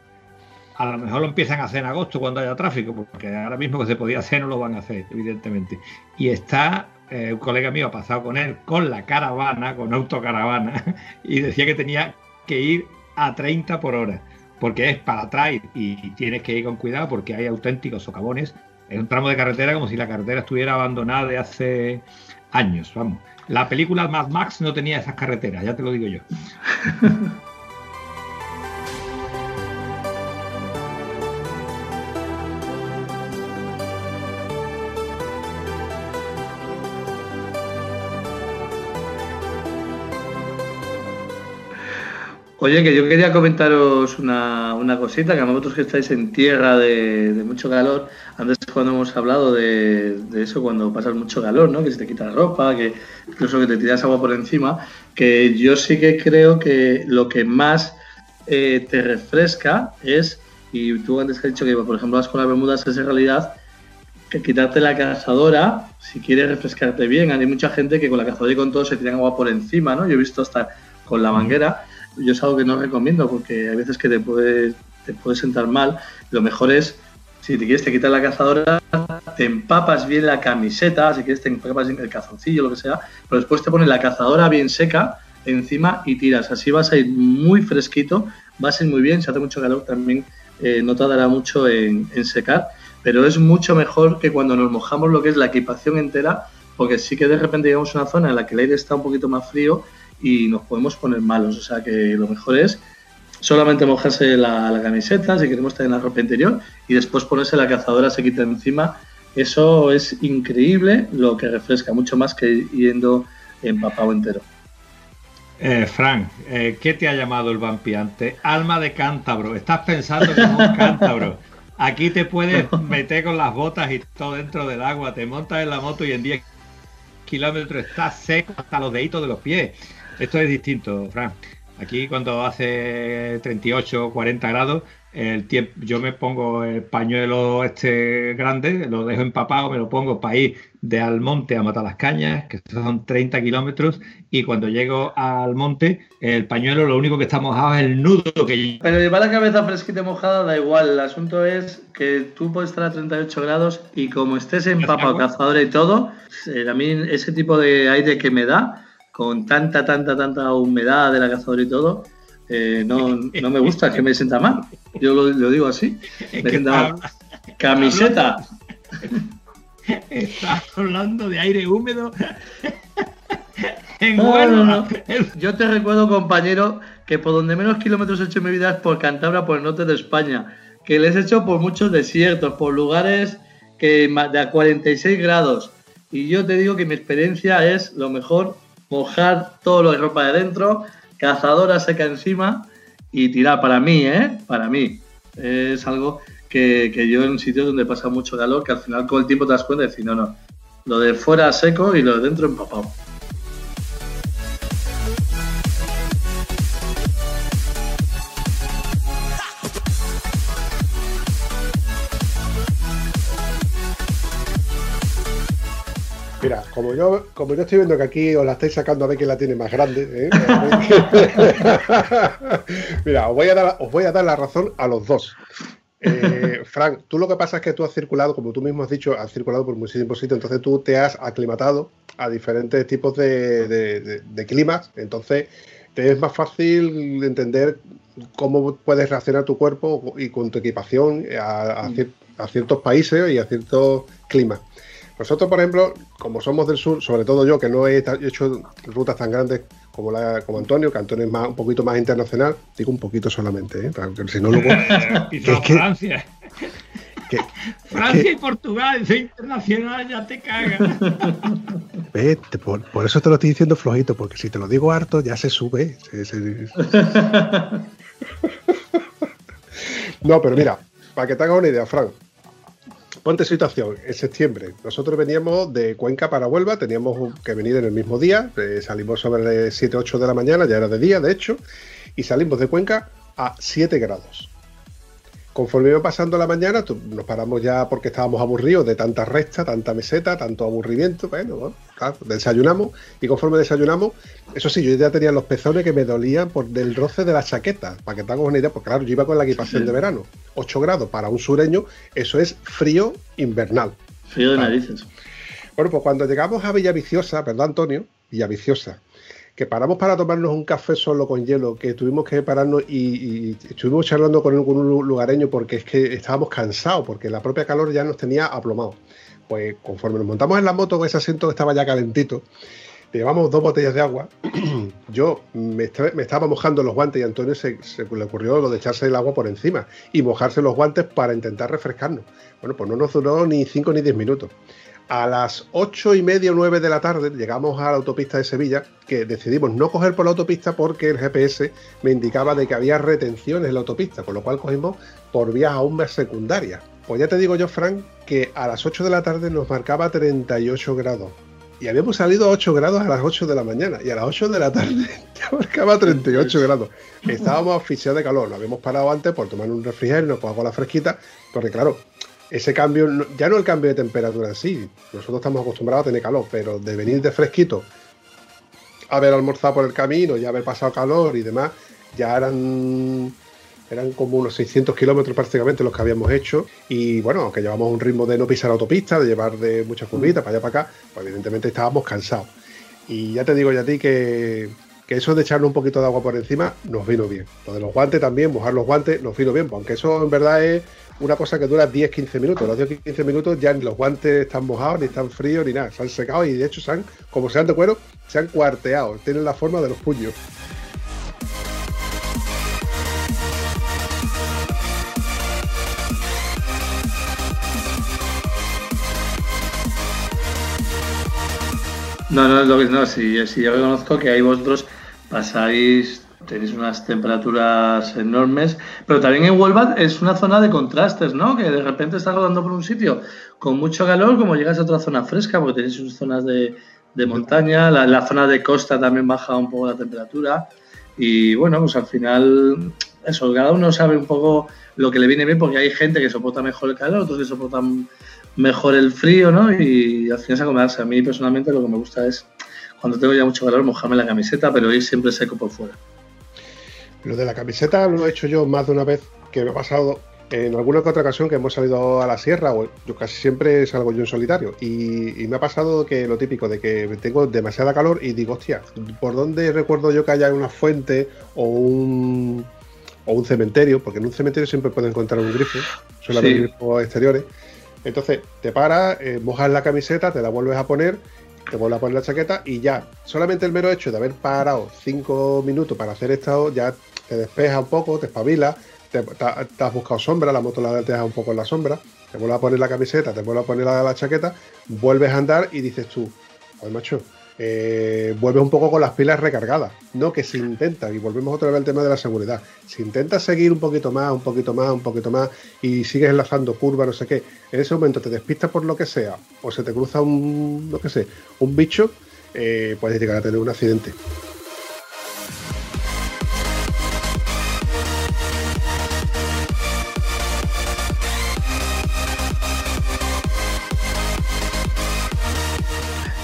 A lo mejor lo empiezan a hacer en agosto cuando haya tráfico, porque ahora mismo que se podía hacer no lo van a hacer, evidentemente. Y está, eh, un colega mío ha pasado con él, con la caravana, con autocaravana, [LAUGHS] y decía que tenía que ir a 30 por hora, porque es para atrás y tienes que ir con cuidado porque hay auténticos socavones. Es un tramo de carretera como si la carretera estuviera abandonada de hace años, vamos. La película Mad Max no tenía esas carreteras, ya te lo digo yo. [LAUGHS] Oye, que yo quería comentaros una, una cosita, que a vosotros que estáis en tierra de, de mucho calor, antes cuando hemos hablado de, de eso, cuando pasas mucho calor, ¿no? Que se te quita la ropa, que incluso que te tiras agua por encima, que yo sí que creo que lo que más eh, te refresca es, y tú antes has dicho que, por ejemplo, vas con las bermudas, es en realidad que quitarte la cazadora si quieres refrescarte bien. Hay mucha gente que con la cazadora y con todo se tiran agua por encima, ¿no? Yo he visto hasta con la manguera. Yo es algo que no recomiendo porque hay veces que te puede, te puede sentar mal. Lo mejor es, si te quieres te quitas la cazadora, te empapas bien la camiseta, si quieres te empapas bien el calzoncillo, lo que sea, pero después te pones la cazadora bien seca encima y tiras. Así vas a ir muy fresquito, vas a ir muy bien. Si hace mucho calor también eh, no tardará mucho en, en secar pero es mucho mejor que cuando nos mojamos lo que es la equipación entera, porque sí que de repente llegamos a una zona en la que el aire está un poquito más frío y nos podemos poner malos. O sea que lo mejor es solamente mojarse la, camiseta, si queremos tener la ropa interior, y después ponerse la cazadora, se quita encima. Eso es increíble lo que refresca, mucho más que yendo empapado entero. Eh, Frank, eh, ¿qué te ha llamado el vampiante? Alma de cántabro. Estás pensando como un cántabro. Aquí te puedes meter con las botas y todo dentro del agua. Te montas en la moto y en 10 kilómetros estás seco hasta los deditos de los pies. Esto es distinto, Frank. Aquí cuando hace 38 o 40 grados, el tiempo, yo me pongo el pañuelo este grande, lo dejo empapado, me lo pongo para ir de al monte a matar las cañas, que son 30 kilómetros, y cuando llego al monte, el pañuelo lo único que está mojado es el nudo que Pero llevar la cabeza fresquita y mojada da igual. El asunto es que tú puedes estar a 38 grados y como estés empapado, agua? cazadora y todo, eh, a mí ese tipo de aire que me da, con tanta, tanta, tanta humedad de la cazadora y todo, eh, no, no me gusta, que me sienta mal. Yo lo, lo digo así. Me sienta mal. Camiseta. Estás hablando de aire húmedo en No. Yo te recuerdo, compañero, que por donde menos kilómetros he hecho en mi vida es por Cantabria, por el norte de España. Que les he hecho por muchos desiertos, por lugares que de a 46 grados. Y yo te digo que mi experiencia es lo mejor mojar todo lo de ropa de dentro, cazadora seca encima y tirar. Para mí, ¿eh? Para mí. Es algo que, que yo en un sitio donde pasa mucho calor, que al final con el tiempo te das cuenta y decir, no, no. Lo de fuera seco y lo de dentro empapado. Mira, como yo, como yo estoy viendo que aquí os la estáis sacando a ver quién la tiene más grande, ¿eh? [LAUGHS] [LAUGHS] mira, os voy, a dar, os voy a dar la razón a los dos. Eh, Frank, tú lo que pasa es que tú has circulado, como tú mismo has dicho, has circulado por muchísimos sitios, entonces tú te has aclimatado a diferentes tipos de, climas, entonces te es más fácil entender cómo puedes reaccionar tu cuerpo y con tu equipación a, a ciertos países y a ciertos climas. Nosotros, por ejemplo, como somos del sur, sobre todo yo, que no he hecho rutas tan grandes como la como Antonio, que Antonio es más, un poquito más internacional, digo un poquito solamente, ¿eh? porque si no luego... [LAUGHS] Francia. Francia y Portugal, soy internacional, ya te cagas. [LAUGHS] Vete, por, eso te lo estoy diciendo flojito, porque si te lo digo harto, ya se sube. [LAUGHS] no, pero mira, para que te hagas una idea, Frank, Ponte situación, en septiembre, nosotros veníamos de Cuenca para Huelva, teníamos que venir en el mismo día, eh, salimos sobre 7, 8 de la mañana, ya era de día, de hecho, y salimos de Cuenca a 7 grados. Conforme iba pasando la mañana, nos paramos ya porque estábamos aburridos de tanta recta, tanta meseta, tanto aburrimiento. Bueno, claro, desayunamos y conforme desayunamos, eso sí, yo ya tenía los pezones que me dolían por del roce de la chaqueta, para que te una idea, porque claro, yo iba con la equipación de verano. 8 grados para un sureño, eso es frío invernal. Frío de narices. Bueno, pues cuando llegamos a Villaviciosa, ¿verdad, Antonio? Villaviciosa que paramos para tomarnos un café solo con hielo, que tuvimos que pararnos y, estuvimos charlando con, un lugareño porque es que estábamos cansados, porque la propia calor ya nos tenía aplomado. Pues conforme nos montamos en la moto con ese asiento que estaba ya calentito, llevamos dos botellas de agua. [CLEARS THROAT] Yo me, estaba mojando los guantes y Antonio se, le ocurrió lo de echarse el agua por encima y mojarse los guantes para intentar refrescarnos. Bueno, pues no nos duró ni cinco ni diez minutos. A las ocho y media o nueve de la tarde llegamos a la autopista de Sevilla, que decidimos no coger por la autopista porque el GPS me indicaba de que había retenciones en la autopista, con lo cual cogimos por vías aún más secundarias. Pues ya te digo yo, Frank, que a las 8 de la tarde nos marcaba 38 grados. Y habíamos salido a 8 grados a las 8 de la mañana. Y a las 8 de la tarde [LAUGHS] ya marcaba 38 grados. Estábamos asfixiados de calor. Nos habíamos parado antes por tomar un refrigerio, nos con la fresquita. Porque claro, ese cambio, ya no el cambio de temperatura en sí, nosotros estamos acostumbrados a tener calor, pero de venir de fresquito, haber almorzado por el camino y haber pasado calor y demás, ya eran, eran como unos 600 kilómetros prácticamente los que habíamos hecho. Y bueno, aunque llevamos un ritmo de no pisar autopista, de llevar de muchas curvitas para allá para acá, pues evidentemente estábamos cansados. Y ya te digo ya a ti que, que eso de echarle un poquito de agua por encima nos vino bien. Lo de los guantes también, mojar los guantes nos vino bien, aunque eso en verdad es una cosa que dura 10-15 minutos. Los 10-15 minutos ya ni los guantes están mojados, ni están fríos, ni nada. Se han secado y de hecho, se han, como sean de cuero, se han cuarteado. Tienen la forma de los puños. No, no, lo que no, si, si yo reconozco que ahí vosotros pasáis tenéis unas temperaturas enormes, pero también en Huelva es una zona de contrastes, ¿no? Que de repente estás rodando por un sitio con mucho calor, como llegas a otra zona fresca, porque tenéis sus zonas de, montaña, la, zona de costa también baja un poco la temperatura. Y bueno, pues al final, eso, cada uno sabe un poco lo que le viene bien, porque hay gente que soporta mejor el calor, otros que soportan mejor el frío, ¿no? Y al final se acomodarse. A mí personalmente lo que me gusta es, cuando tengo ya mucho calor, mojarme la camiseta, pero ir siempre seco por fuera. Lo de la camiseta lo he hecho yo más de una vez, que me ha pasado en alguna otra ocasión que hemos salido a la sierra, o yo casi siempre salgo yo en solitario, y, me ha pasado que lo típico de que tengo demasiada calor y digo, hostia, ¿por dónde recuerdo yo que haya una fuente o un, o un cementerio? Porque en un cementerio siempre puedes encontrar un grifo, suele haber grifos exteriores. Entonces te paras, eh, mojas la camiseta, te la vuelves a poner te vuelves a poner la chaqueta y ya, solamente el mero hecho de haber parado cinco minutos para hacer esto, ya te despeja un poco, te espabila, te, has buscado sombra, la moto la deja un poco en la sombra, te vuelves a poner la camiseta, te vuelves a poner la, chaqueta, vuelves a andar y dices tú, ay macho, eh, vuelves un poco con las pilas recargadas. No que se intenta, y volvemos otra vez al tema de la seguridad, si intentas seguir un poquito más, un poquito más, un poquito más, y sigues enlazando curvas, no sé qué, en ese momento te despistas por lo que sea, o se te cruza un, no que sé, un bicho, eh, puedes llegar a tener un accidente.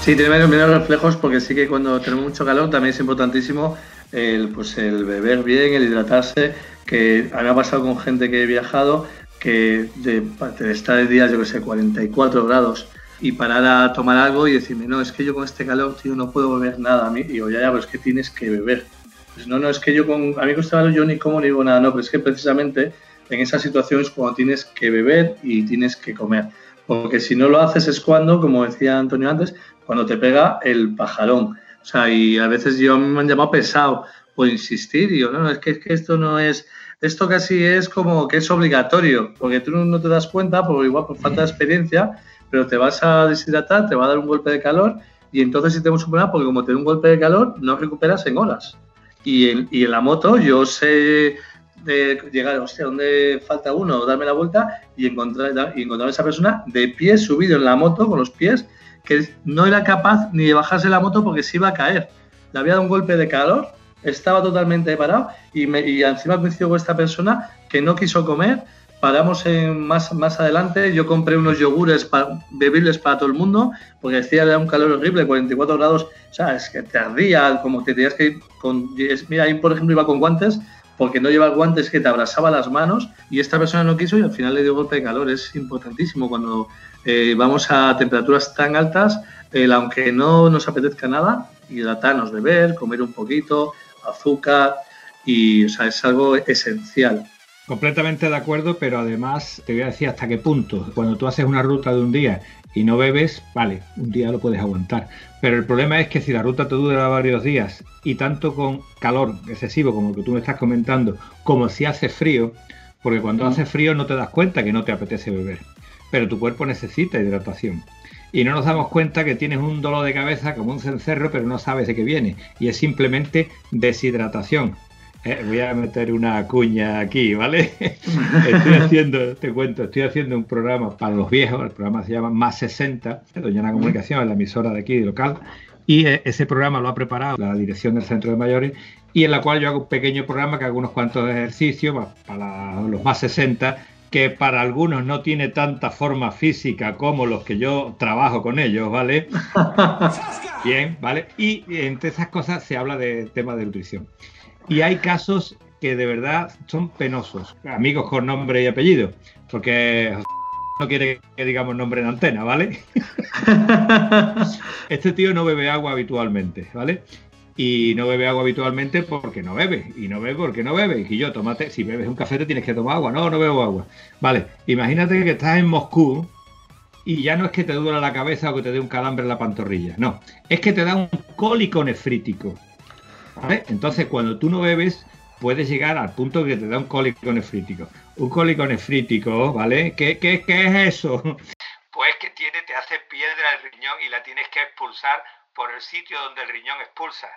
Sí, tiene menos, reflejos porque sí que cuando tenemos mucho calor también es importantísimo el, pues el beber bien, el hidratarse, que a mí me ha pasado con gente que he viajado que de, de estar de días, yo que sé, 44 grados y parar a tomar algo y decirme, no, es que yo con este calor, tío, no puedo beber nada. A mí, y digo, ya, ya, pero es que tienes que beber. Pues no, no, es que yo con, a mí con este calor yo ni como ni digo nada, no, pero es que precisamente en esas situaciones cuando tienes que beber y tienes que comer. Porque si no lo haces es cuando, como decía Antonio antes, cuando te pega el pajarón. O sea, y a veces yo me han llamado pesado por insistir. Y yo, no, es que, es que esto no es, esto casi es como que es obligatorio, porque tú no te das cuenta, por igual por falta de experiencia, pero te vas a deshidratar, te va a dar un golpe de calor y entonces sí tenemos un problema porque como te da un golpe de calor no recuperas en horas. Y en, y en la moto yo sé de llegar, hostia, ¿dónde falta uno? Darme la vuelta y encontrar, y encontrar a esa persona de pie subido en la moto con los pies que no era capaz ni de bajarse la moto porque se iba a caer. Le había dado un golpe de calor, estaba totalmente parado y, me, y encima coincidió con esta persona que no quiso comer paramos en más, más adelante, yo compré unos yogures para, bebibles para todo el mundo, porque decía era un calor horrible, 44 grados, o sea, es que te ardía, como que tenías que ir con... Mira, ahí por ejemplo iba con guantes, porque no lleva guantes que te abrasaba las manos, y esta persona no quiso y al final le dio golpe de calor. Es importantísimo cuando eh, vamos a temperaturas tan altas, el, aunque no nos apetezca nada, hidratarnos, beber, comer un poquito, azúcar, y o sea, es algo esencial. Completamente de acuerdo, pero además te voy a decir hasta qué punto. Cuando tú haces una ruta de un día y no bebes, vale, un día lo puedes aguantar. Pero el problema es que si la ruta te dura varios días y tanto con calor excesivo como el que tú me estás comentando, como si hace frío, porque cuando hace frío no te das cuenta que no te apetece beber, pero tu cuerpo necesita hidratación. Y no nos damos cuenta que tienes un dolor de cabeza como un cencerro, pero no sabes de qué viene. Y es simplemente deshidratación. Eh, voy a meter una cuña aquí, ¿vale? [LAUGHS] estoy haciendo, te cuento, estoy haciendo un programa para los viejos, el programa se llama Más 60, de Doñana Comunicación, es la emisora de aquí, de local, y eh, ese programa lo ha preparado la dirección del Centro de Mayores, y en la cual yo hago un pequeño programa que hago unos cuantos ejercicios para los más 60, que para algunos no tiene tanta forma física como los que yo trabajo con ellos, ¿vale? [LAUGHS] Bien, ¿vale? Y entre esas cosas se habla de temas de nutrición. Y hay casos que de verdad son penosos, amigos con nombre y apellido, porque no quiere que digamos nombre en antena, ¿vale? [LAUGHS] este tío no bebe agua habitualmente, ¿vale? Y no bebe agua habitualmente porque no bebe, y no bebe porque no bebe. Y yo, tomate, si bebes un café te tienes que tomar agua, no, no bebo agua. Vale, imagínate que estás en Moscú y ya no es que te duela la cabeza o que te dé un calambre en la pantorrilla, no, es que te da un cólico nefrítico. ¿vale? Entonces, cuando tú no bebes, puedes llegar al punto que te da un cólico nefrítico. Un cólico nefrítico, ¿vale? ¿Qué, qué, qué es eso? Pues que tiene, te hace piedra el riñón y la tienes que expulsar por el sitio donde el riñón expulsa.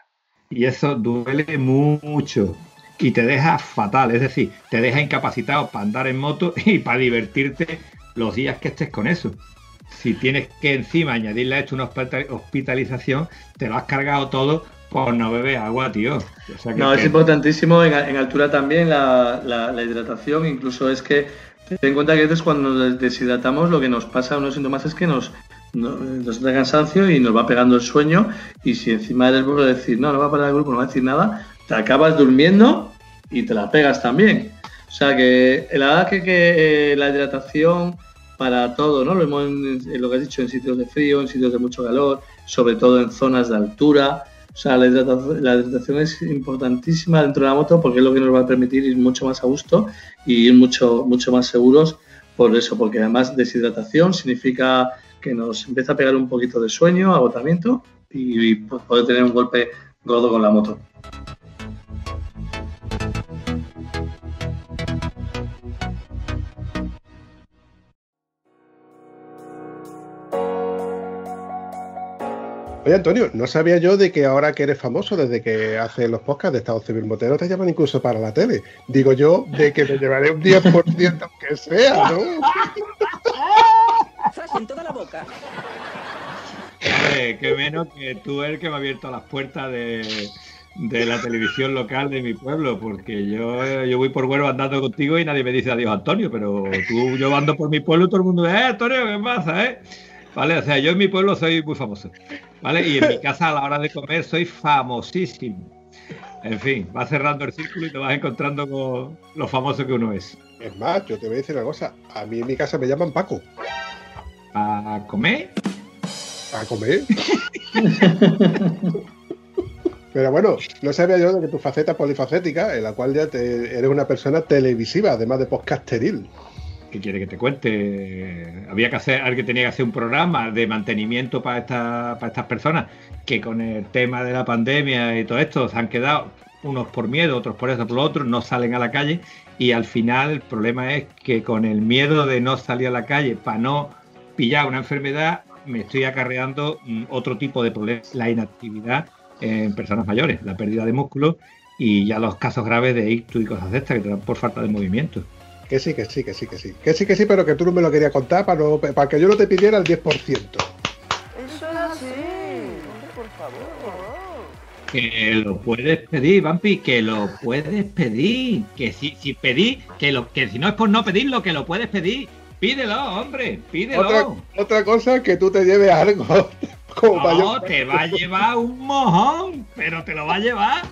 Y eso duele mucho y te deja fatal, es decir, te deja incapacitado para andar en moto [LAUGHS] y para divertirte los días que estés con eso. Si tienes que encima añadirle a esto una hospitalización, te lo has cargado todo por no beber agua, tío. O sea que no, es que... importantísimo en, en, altura también la, la, la, hidratación, incluso es que ten en cuenta que a veces cuando nos deshidratamos lo que nos pasa, unos síntomas es que nos, nos, nos da cansancio y nos va pegando el sueño y si encima eres bueno decir, no, no va a parar el grupo, no va a decir nada, te acabas durmiendo y te la pegas también. O sea que la verdad que, que eh, la hidratación para todo, ¿no? Lo hemos en, lo que has dicho en sitios de frío, en sitios de mucho calor, sobre todo en zonas de altura. O sea, la hidratación, la hidratación, es importantísima dentro de la moto porque es lo que nos va a permitir ir mucho más a gusto y ir mucho, mucho más seguros por eso, porque además deshidratación significa que nos empieza a pegar un poquito de sueño, agotamiento y, y poder tener un golpe gordo con la moto. Oye, Antonio, no sabía yo de que ahora que eres famoso, desde que haces los podcasts de Estado Civil Motero, te llaman incluso para la tele. Digo yo de que me llevaré un 10% aunque sea, ¿no? [LAUGHS] en toda la boca. Oye, qué menos que tú eres el que me ha abierto las puertas de, de la televisión local de mi pueblo, porque yo, yo voy por vuelo andando contigo y nadie me dice adiós, Antonio, pero tú, yo ando por mi pueblo y todo el mundo, eh, Antonio, ¿qué pasa, eh? ¿Vale? O sea, yo en mi pueblo soy muy famoso. ¿Vale? Y en mi casa a la hora de comer soy famosísimo. En fin, vas cerrando el círculo y te vas encontrando con lo famoso que uno es. Es más, yo te voy a decir una cosa. A mí en mi casa me llaman Paco. ¿A comer? ¿A comer? [LAUGHS] Pero bueno, no sabía yo de que tu faceta polifacética, en la cual ya te, eres una persona televisiva, además de podcasteril. ¿Qué quiere que te cuente? Había que hacer, alguien tenía que hacer un programa de mantenimiento para, esta, para estas personas que con el tema de la pandemia y todo esto se han quedado unos por miedo, otros por eso, por lo otro, no salen a la calle y al final el problema es que con el miedo de no salir a la calle para no pillar una enfermedad, me estoy acarreando mm, otro tipo de problemas, la inactividad en personas mayores, la pérdida de músculo y ya los casos graves de ictus y cosas de estas que te dan por falta de movimiento. Que sí, que sí, que sí, que sí. Que sí, que sí, pero que tú no me lo querías contar para, no, para que yo no te pidiera el 10%. Eso es así. por favor. Que lo puedes pedir, Vampi, que lo puedes pedir. Que si, si pedí, que lo que si no es por no pedirlo, que lo puedes pedir. Pídelo, hombre, pídelo. Otra, otra cosa que tú te lleves algo. [LAUGHS] Como no, te va a llevar un mojón, pero te lo va a llevar.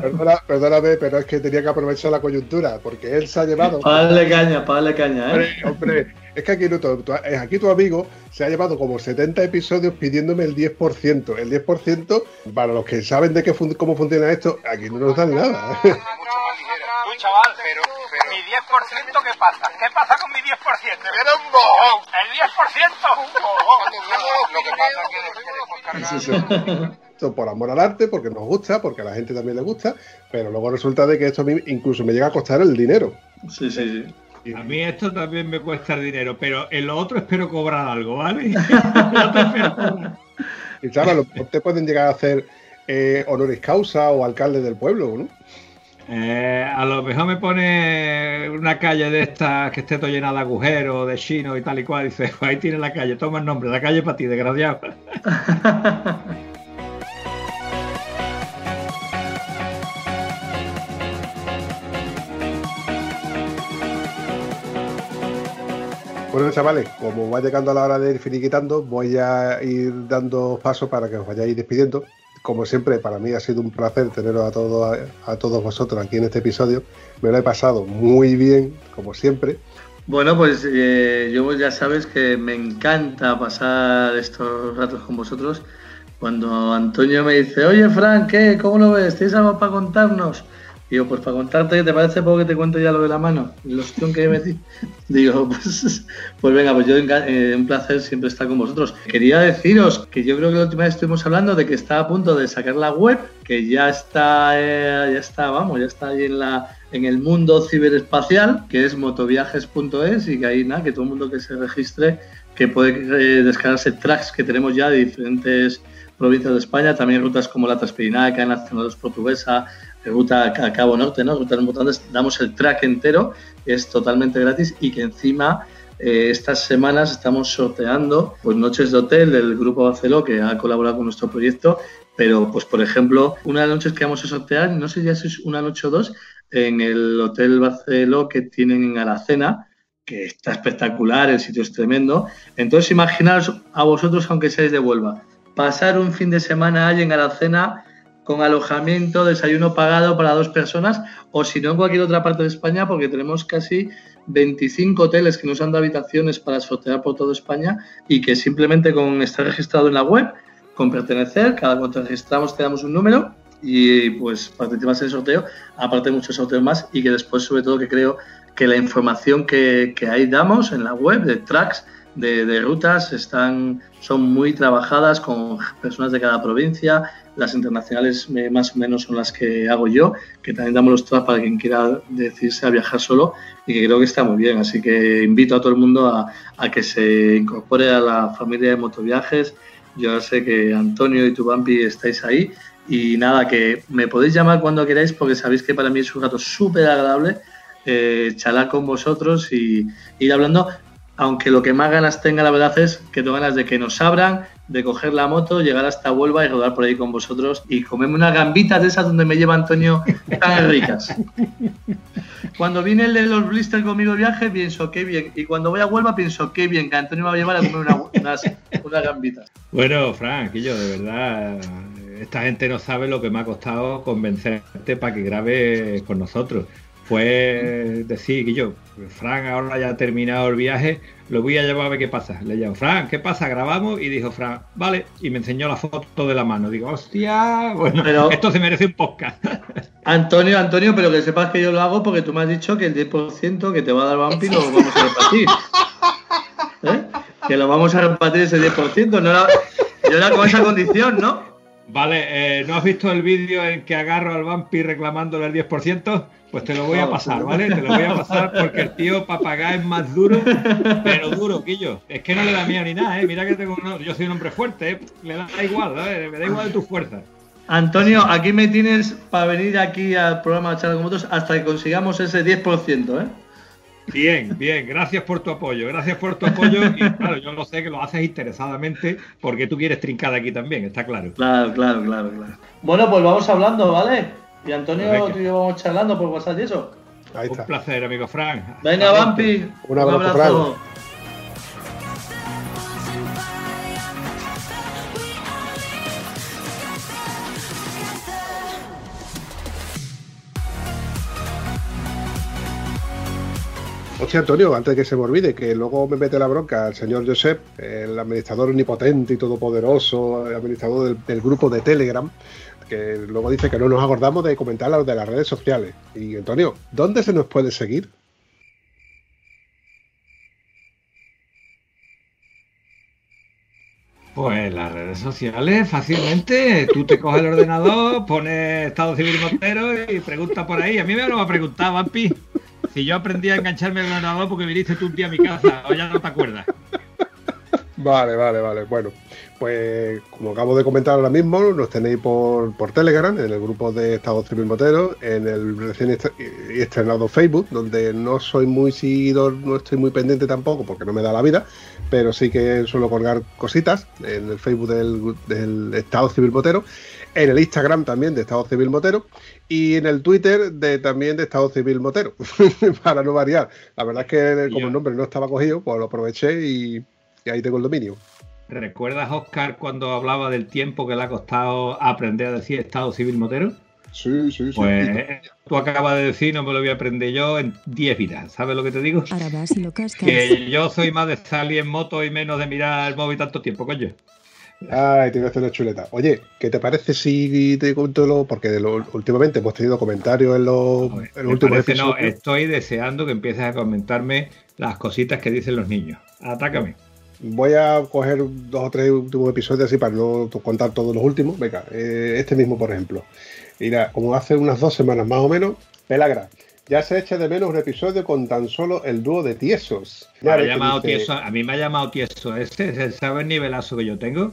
perdona, perdóname, pero es que tenía que aprovechar la coyuntura, porque él se ha llevado. Para darle caña, para darle caña, ¿eh? Hombre, es que aquí, tu, eh, aquí tu amigo se ha llevado como 70 episodios pidiéndome el 10%. El 10%, para los que saben de qué cómo funciona esto, aquí no nos dan nada. chaval, pero, mi 10% ¿qué pasa? ¿Qué pasa con mi 10%? Era un mojón. El 10% un mojón. Lo que pasa es que esto por amor al arte, porque nos gusta, porque a la gente también le gusta, pero luego resulta de que esto a mí incluso me llega a costar el dinero. Sí, sí, sí. A mí esto también me cuesta el dinero, pero en lo otro espero cobrar algo, ¿vale? [LAUGHS] y claro, te pueden llegar a hacer eh, honoris causa o alcalde del pueblo, ¿no? Eh, a lo mejor me pone una calle de estas que esté todo llena de agujeros, de chinos y tal y cual. Y dice, ahí tiene la calle, toma el nombre, la calle para ti, desgraciado. [LAUGHS] Bueno, chavales, como va llegando a la hora de ir finiquitando, voy a ir dando paso para que os vayáis despidiendo como siempre, para mí ha sido un placer teneros a todos, a, todos vosotros aquí en este episodio. Me lo he pasado muy bien, como siempre. Bueno, pues eh, yo ya sabes que me encanta pasar estos ratos con vosotros. Cuando Antonio me dice, oye Frank, ¿qué? ¿Cómo lo ves? ¿Tienes algo para contarnos? Digo, pues para contarte, ¿te parece poco que te cuente ya lo de la mano? La opción que metí. [LAUGHS] Digo, pues, pues venga, pues yo eh, un placer siempre estar con vosotros. Quería deciros que yo creo que la última vez estuvimos hablando de que está a punto de sacar la web, que ya está, eh, ya está, vamos, ya está ahí en la en el mundo ciberespacial, que es motoviajes.es y que ahí nada, que todo el mundo que se registre, que puede eh, descargarse tracks que tenemos ya de diferentes provincias de España, también rutas como la Transpirinaica, Nacional 2 Portuguesa, ruta a Cabo Norte, ¿no? Importantes, damos el track entero, es totalmente gratis y que encima eh, estas semanas estamos sorteando pues noches de hotel del grupo Barceló que ha colaborado con nuestro proyecto, pero pues por ejemplo, una de las noches que vamos a sortear, no sé si es una noche o dos, en el Hotel Barceló que tienen en Aracena, que está espectacular, el sitio es tremendo. Entonces imaginaos a vosotros, aunque seáis de Huelva, pasar un fin de semana allí en Aracena con alojamiento, desayuno pagado para dos personas, o si no en cualquier otra parte de España, porque tenemos casi 25 hoteles que nos han dado habitaciones para sortear por toda España y que simplemente con estar registrado en la web, con pertenecer, cada cuanto registramos te damos un número y pues participas en el sorteo, aparte muchos sorteos más y que después sobre todo que creo que la información que, que ahí damos en la web de tracks de, rutas están, son muy trabajadas con personas de cada provincia. Las internacionales eh, más o menos son las que hago yo, que también damos los tracks para quien quiera decirse a viajar solo y que creo que está muy bien. Así que invito a todo el mundo a, a que se incorpore a la familia de motoviajes. Yo sé que Antonio y tu Bampi estáis ahí y nada, que me podéis llamar cuando queráis porque sabéis que para mí es un rato súper agradable eh, charlar con vosotros y ir hablando aunque lo que más ganas tenga, la verdad es que tengo ganas de que nos abran, de coger la moto, llegar hasta Huelva y rodar por ahí con vosotros y comerme unas gambitas de esas donde me lleva Antonio tan [LAUGHS] ricas. Cuando viene el de los blisters conmigo de viaje, pienso qué bien. Y cuando voy a Huelva, pienso qué bien, que Antonio me va a llevar a comer una- unas, unas gambitas. Bueno, Frank, yo, de verdad, esta gente no sabe lo que me ha costado convencerte para que grabes con nosotros. Fue decir, que yo, Frank ahora ya ha terminado el viaje, lo voy a llevar a ver qué pasa. Le llamo, Frank, ¿qué pasa? Grabamos y dijo Frank, vale, y me enseñó la foto de la mano. Digo, hostia, bueno, Pero- esto se merece un podcast. [LAUGHS] Antonio, Antonio, pero que sepas que yo lo hago porque tú me has dicho que el 10% que te va a dar Vampi lo vamos a repartir. [LAUGHS] ¿Eh? Que lo vamos a repartir ese 10%. No era, yo era con esa condición, ¿no? Vale, eh, ¿no has visto el vídeo en que agarro al vampi reclamándole el 10%? Pues te lo voy a pasar, ¿vale? Te lo voy a pasar porque el tío para pagar es más duro, pero duro, Quillo. Es que no le da miedo ni nada, ¿eh? Mira que tengo un- yo soy un hombre fuerte, ¿eh? Le da igual, ¿eh? Me da igual de tu fuerza. Antonio, aquí me tienes para venir aquí al programa de charla con motos hasta que consigamos ese 10%, ¿eh? Bien, bien, gracias por tu apoyo, gracias por tu apoyo. Y claro, yo lo sé que lo haces interesadamente porque tú quieres trincar aquí también, está claro. Claro, claro, claro, claro. Bueno, pues vamos hablando, ¿vale? Y Antonio, Venga. tú y yo vamos charlando por WhatsApp y eso. Ahí Un está. placer, amigo Frank. Venga, Vampi. Un abrazo, Hostia, Antonio, antes de que se me olvide, que luego me mete la bronca el señor Josep, el administrador omnipotente y todopoderoso, el administrador del, del grupo de Telegram, que luego dice que no nos acordamos de comentar los de las redes sociales. Y Antonio, ¿dónde se nos puede seguir? Pues las redes sociales, fácilmente. Tú te coges el ordenador, pones Estado Civil Montero y pregunta por ahí. A mí me lo va a preguntar, Vampi. Si yo aprendí a engancharme el ordenador porque viniste tú un día a mi casa, o ya no te acuerdas. Vale, vale, vale. Bueno, pues como acabo de comentar ahora mismo, nos tenéis por, por Telegram, en el grupo de Estado Civil Motero, en el recién estrenado Facebook, donde no soy muy seguidor, no estoy muy pendiente tampoco, porque no me da la vida, pero sí que suelo colgar cositas en el Facebook del, del Estado Civil Motero, en el Instagram también de Estado Civil Motero y en el Twitter de también de Estado Civil Motero, [LAUGHS] para no variar. La verdad es que como el nombre no estaba cogido, pues lo aproveché y, y ahí tengo el dominio. ¿Recuerdas, Oscar, cuando hablaba del tiempo que le ha costado aprender a decir Estado Civil Motero? Sí, sí, sí. Pues tú acabas de decir, no me lo voy a aprender yo en 10 vidas. ¿Sabes lo que te digo? Ahora vas y lo cascas. Que yo soy más de salir en moto y menos de mirar el móvil tanto tiempo, coño. Ay, te voy a hacer una chuleta. Oye, ¿qué te parece si te cuento lo.? Porque de lo- últimamente hemos tenido comentarios en los, Joder, en los últimos parece, no, episodios. estoy deseando que empieces a comentarme las cositas que dicen los niños. Atácame. Voy a coger dos o tres últimos episodios así para no contar todos los últimos. Venga, eh, este mismo, por ejemplo. Mira, como hace unas dos semanas más o menos, Pelagra. Ya se echa de menos un episodio con tan solo el dúo de tiesos. Me ha llamado dice- tieso, a mí me ha llamado tieso ese, ¿sabes el nivelazo que yo tengo?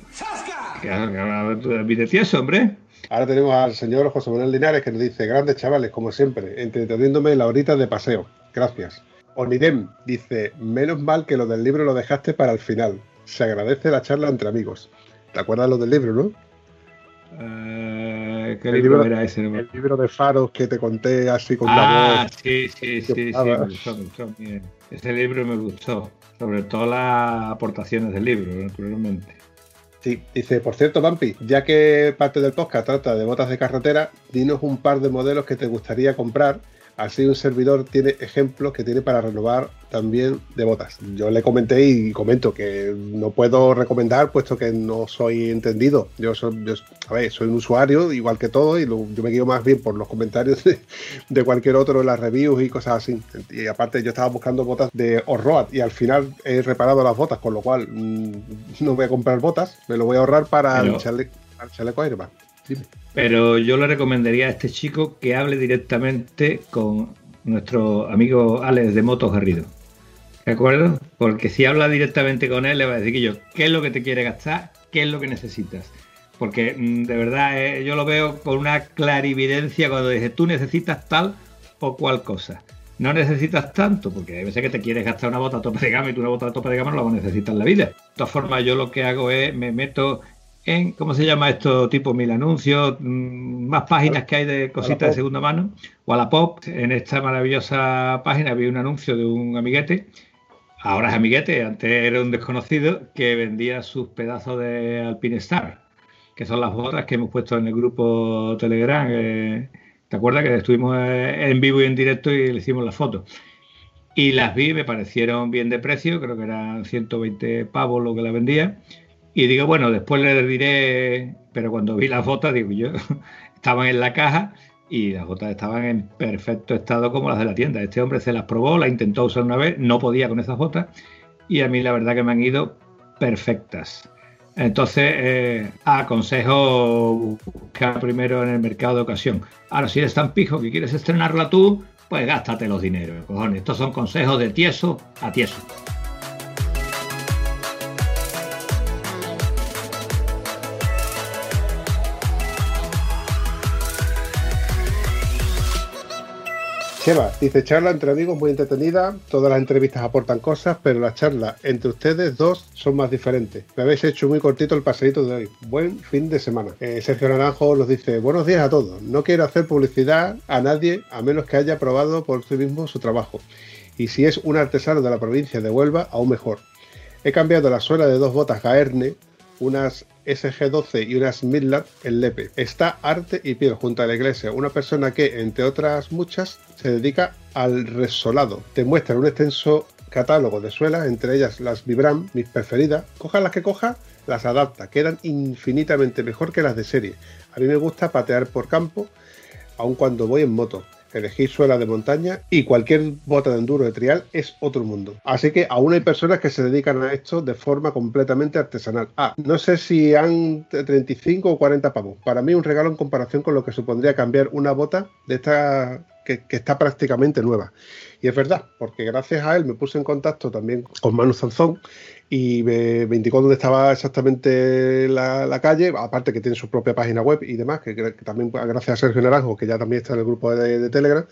De tieso, hombre. Ahora tenemos al señor José Manuel Linares que nos dice, grandes chavales, como siempre, entreteniéndome la horita de paseo. Gracias. Onidem dice, menos mal que lo del libro lo dejaste para el final. Se agradece la charla entre amigos. ¿Te acuerdas lo del libro, no? Eh, ¿Qué El libro, libro- era ese? No El libro de faros que te conté así con la Ah, voz. sí, sí, sí, sí, me gustó, me gustó. Ese libro me gustó. Sobre todo las aportaciones del libro, naturalmente. Sí, dice, por cierto, Vampi, ya que parte del podcast trata de botas de carretera, dinos un par de modelos que te gustaría comprar. Así un servidor tiene ejemplos que tiene para renovar también de botas. Yo le comenté y comento que no puedo recomendar puesto que no soy entendido. Yo soy, yo- a ver, soy un usuario igual que todo y lo- yo me guío más bien por los comentarios de, de cualquier otro en las reviews y cosas así. Y aparte yo estaba buscando botas de Orroad y al final he reparado las botas, con lo cual mm, no voy a comprar botas, me lo voy a ahorrar para Pero- el, chale- para el chaleco Airbag. Pero yo le recomendaría a este chico que hable directamente con nuestro amigo Alex de Motos Garrido. ¿De acuerdo? Porque si habla directamente con él, le va a decir que yo, ¿qué es lo que te quiere gastar? ¿Qué es lo que necesitas? Porque mm, de verdad eh, yo lo veo con una clarividencia cuando dice, tú necesitas tal o cual cosa. no necesitas tanto, porque hay veces que te quieres gastar una bota a tope de gama y tú una bota a tope de gama no la vas a necesitar en la vida. De todas formas, yo lo que hago es, me meto en, ¿cómo se llama esto? Tipo mil anuncios, mm, más páginas que hay de cositas de segunda mano, o a la pop. En esta maravillosa página vi un anuncio de un amiguete, ahora es amiguete, antes era un desconocido, que vendía sus pedazos de Alpine Star, que son las botas que hemos puesto en el grupo Telegram. Eh, ¿Te acuerdas que estuvimos eh, en vivo y en directo y le hicimos las fotos? Y las vi, me parecieron bien de precio, creo que eran 120 pavos lo que la vendía. Y digo, bueno, después le diré, pero cuando vi las botas, digo yo, [LAUGHS] estaban en la caja y las botas estaban en perfecto estado como las de la tienda. Este hombre se las probó, las intentó usar una vez, no podía con esas botas y a mí la verdad que me han ido perfectas. Entonces, eh, aconsejo buscar primero en el mercado de ocasión. Ahora, si eres tan pijo que quieres estrenarla tú, pues gástate los dineros, cojones. Estos son consejos de tieso a tieso. Cheva, dice charla entre amigos muy entretenida, todas las entrevistas aportan cosas, pero las charlas entre ustedes dos son más diferentes. Me habéis hecho muy cortito el paseíto de hoy. Buen fin de semana. Eh, Sergio Naranjo nos dice, buenos días a todos. No quiero hacer publicidad a nadie a menos que haya probado por sí mismo su trabajo. Y si es un artesano de la provincia de Huelva, aún mejor. He cambiado la suela de dos botas Gaerne, unas SG12 y unas Midland en Lepe. Está arte y piel junto a la iglesia. Una persona que, entre otras muchas, se dedica al resolado. Te muestran un extenso catálogo de suelas, entre ellas las Vibram, mis preferidas. Coja las que coja, las adapta. Quedan infinitamente mejor que las de serie. A mí me gusta patear por campo, aun cuando voy en moto elegir suela de montaña y cualquier bota de enduro de trial es otro mundo. Así que aún hay personas que se dedican a esto de forma completamente artesanal. Ah, no sé si han 35 o 40 pavos. Para mí un regalo en comparación con lo que supondría cambiar una bota de esta que, está prácticamente nueva. Y es verdad, porque gracias a él me puse en contacto también con Manu Zanzón y me, indicó dónde estaba exactamente la, calle, aparte que tiene su propia página web y demás, que, también gracias a Sergio Naranjo, que ya también está en el grupo de, Telegram,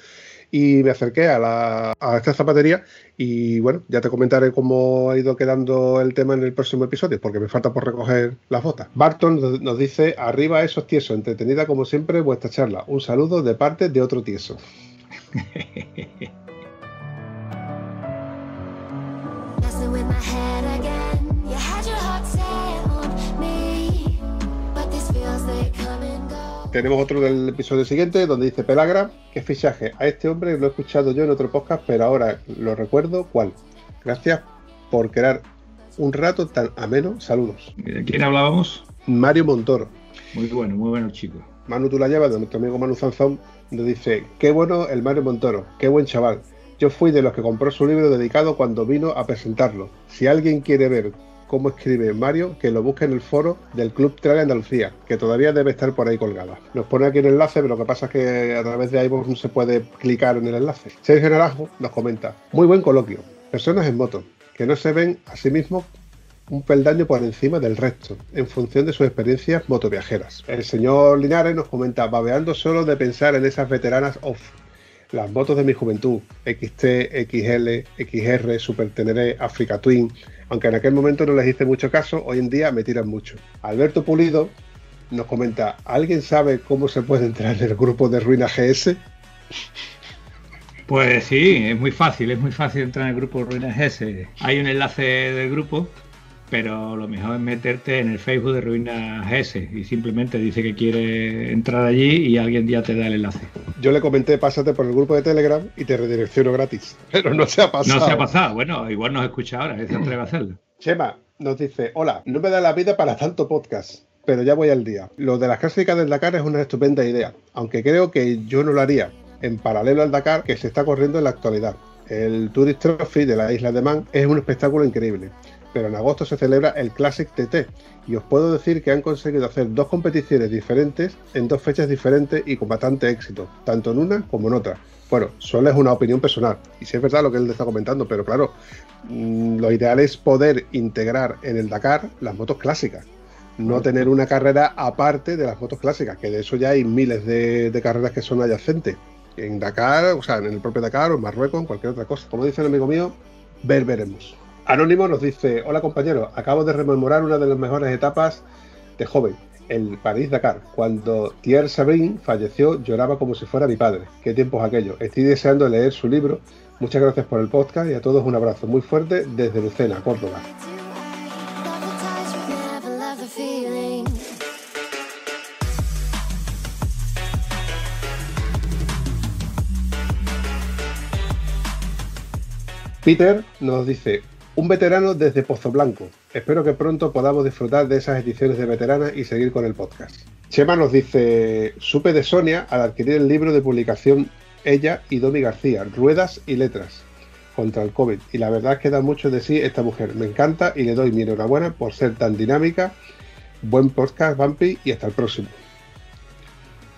y me acerqué a, la, a esta zapatería y bueno, ya te comentaré cómo ha ido quedando el tema en el próximo episodio, porque me falta por recoger las botas. Barton nos dice, arriba esos tiesos, entretenida como siempre vuestra charla. Un saludo de parte de otro tieso. [LAUGHS] Tenemos otro del episodio siguiente donde dice Pelagra, qué fichaje. A este hombre lo he escuchado yo en otro podcast, pero ahora lo recuerdo. ¿Cuál? Gracias por crear un rato tan ameno. Saludos. ¿De quién hablábamos? Mario Montoro. Muy bueno, muy bueno, chico. Manu tú la llevas, de nuestro amigo Manu Zanzón, nos dice, qué bueno el Mario Montoro, qué buen chaval. Yo fui de los que compró su libro dedicado cuando vino a presentarlo. Si alguien quiere ver cómo escribe Mario, que lo busque en el foro del Club Trail Andalucía, que todavía debe estar por ahí colgada. Nos pone aquí el enlace, pero lo que pasa es que a través de iVoox no se puede clicar en el enlace. Sergio Naranjo nos comenta, muy buen coloquio, personas en moto, que no se ven a sí mismos un peldaño por encima del resto, en función de sus experiencias motoviajeras. El señor Linares nos comenta, babeando solo de pensar en esas veteranas off, las motos de mi juventud, XT, XL, XR, Super Teneré, Africa Twin, aunque en aquel momento no les hice mucho caso, hoy en día me tiran mucho. Alberto Pulido nos comenta, ¿alguien sabe cómo se puede entrar en el grupo de Ruina GS? Pues sí, es muy fácil, es muy fácil entrar en el grupo Ruina GS. Hay un enlace del grupo pero lo mejor es meterte en el Facebook de Ruina GS y simplemente dice que quiere entrar allí y alguien ya te da el enlace. Yo le comenté, pásate por el grupo de Telegram y te redirecciono gratis, [LAUGHS] pero no se ha pasado. No se ha pasado, bueno, igual nos escucha ahora, se [CLEARS THROAT] atreve a hacerlo. Chema nos dice, hola, no me da la vida para tanto podcast, pero ya voy al día. Lo de las clásicas del Dakar es una estupenda idea, aunque creo que yo no lo haría en paralelo al Dakar que se está corriendo en la actualidad. El Tourist Trophy de la isla de Man es un espectáculo increíble pero en agosto se celebra el Classic TT y os puedo decir que han conseguido hacer dos competiciones diferentes en dos fechas diferentes y con bastante éxito, tanto en una como en otra. Bueno, solo es una opinión personal y si es verdad lo que él está comentando, pero claro, mm, lo ideal es poder integrar en el Dakar las motos clásicas, no tener una carrera aparte de las motos clásicas, que de eso ya hay miles de, de carreras que son adyacentes en Dakar, o sea, en el propio Dakar o en Marruecos, en cualquier otra cosa. Como dice un amigo mío, ver veremos. Anónimo nos dice, hola compañero, acabo de rememorar una de las mejores etapas de joven, el París-Dakar. Cuando Thierry Sabrin falleció, lloraba como si fuera mi padre. Qué tiempos aquellos. Estoy deseando leer su libro. Muchas gracias por el podcast y a todos un abrazo muy fuerte desde Lucena, Córdoba. Peter nos dice, un veterano desde Pozo Blanco. Espero que pronto podamos disfrutar de esas ediciones de veteranas y seguir con el podcast. Chema nos dice, supe de Sonia al adquirir el libro de publicación ella y Domi García, Ruedas y Letras contra el COVID. Y la verdad es que da mucho de sí esta mujer. Me encanta y le doy mi enhorabuena por ser tan dinámica. Buen podcast, Bumpy, y hasta el próximo.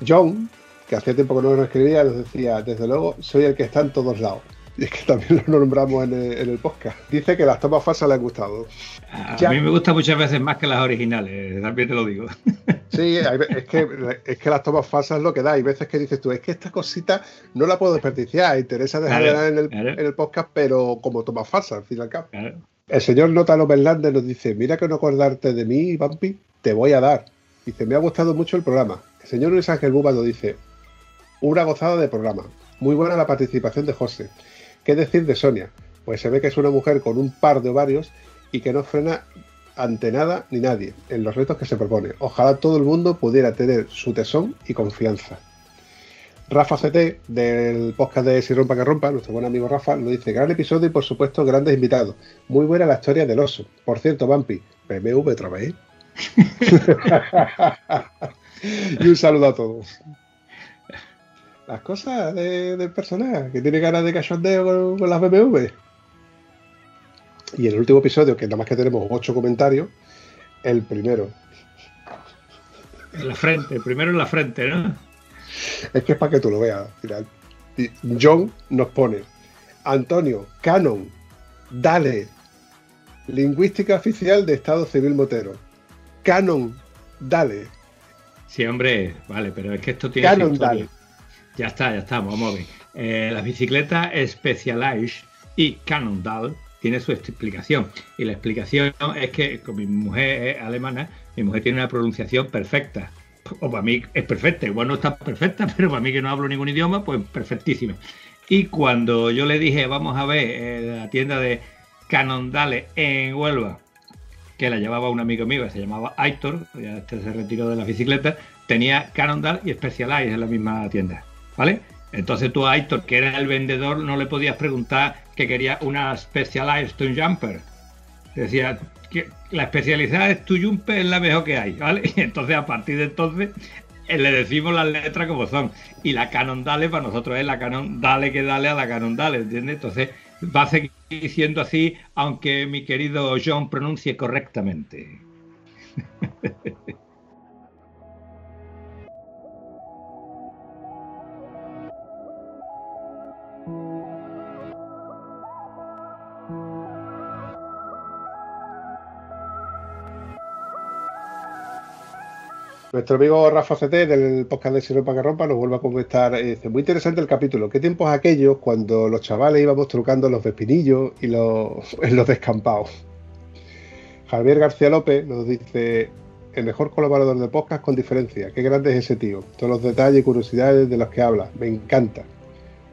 John, que hacía tiempo que no nos escribía, nos decía, desde luego, soy el que está en todos lados. Y es que también lo nombramos en el, podcast. Dice que las tomas falsas le han gustado. A mí me gusta muchas veces más que las originales, también te lo digo. [LAUGHS] Sí, es que, es que las tomas falsas es lo que da. Hay veces que dices tú, es que esta cosita no la puedo desperdiciar. Interesa dejarla en, el, podcast, pero como tomas falsas, al fin y al cabo. El señor Notalo Bernández nos dice, mira que no acordarte de mí, Vampi, te voy a dar. Dice, me ha gustado mucho el programa. El señor Luis Ángel Buba nos dice, una gozada de programa. Muy buena la participación de José. ¿Qué decir de Sonia? Pues se ve que es una mujer con un par de ovarios y que no frena ante nada ni nadie en los retos que se propone. Ojalá todo el mundo pudiera tener su tesón y confianza. Rafa CT, del podcast de Si Rompa que Rompa, nuestro buen amigo Rafa, nos dice: Gran episodio y por supuesto grandes invitados. Muy buena la historia del oso. Por cierto, Vampi, BMW otra vez. [LAUGHS] [LAUGHS] y un saludo a todos las cosas del personaje, que tiene ganas de cachondeo con, las BMW. Y el último episodio, que nada más que tenemos ocho comentarios, el primero. En la frente, el primero en la frente, ¿no? Es que es para que tú lo veas. John nos pone, Antonio, Canon, dale, lingüística oficial de Estado Civil Motero. Canon, dale. Sí, hombre, vale, pero es que esto tiene... Canon, dale. Ya está, ya está, vamos a ver. Eh, las bicicletas Specialized y Cannondale tiene su explicación. Y la explicación es que con mi mujer es alemana, mi mujer tiene una pronunciación perfecta. O para mí es perfecta, igual no está perfecta, [LAUGHS] pero para mí que no hablo ningún idioma, pues perfectísima. Y cuando yo le dije, vamos a ver eh, la tienda de Cannondale en Huelva, que la llevaba un amigo mío que se llamaba Aitor, ya este se retiró de la bicicleta, tenía Cannondale y Specialized en la misma tienda. Entonces tú a que era el vendedor, no le podías preguntar que quería una Specialized Stone Jumper. Decía que la especialidad es tu jumper es la mejor que hay, ¿vale? [LAUGHS] Y entonces a partir de entonces eh, le decimos las letras como son. Y la Canon Dale para nosotros es la Canon Dale que dale a la Canon Dale, ¿entiendes? Entonces va a seguir siendo así, aunque mi querido John pronuncie correctamente. [LAUGHS] Nuestro amigo Rafa CT del podcast de Sirve para que rompa nos vuelve a comentar. Eh, dice, muy interesante el capítulo. ¿Qué tiempos aquellos cuando los chavales íbamos trucando los vespinillos y los, [LAUGHS] en los descampados? Javier García López nos dice, el mejor colaborador de podcast con diferencia. Qué grande es ese tío. Todos los detalles y curiosidades de los que habla. Me encanta.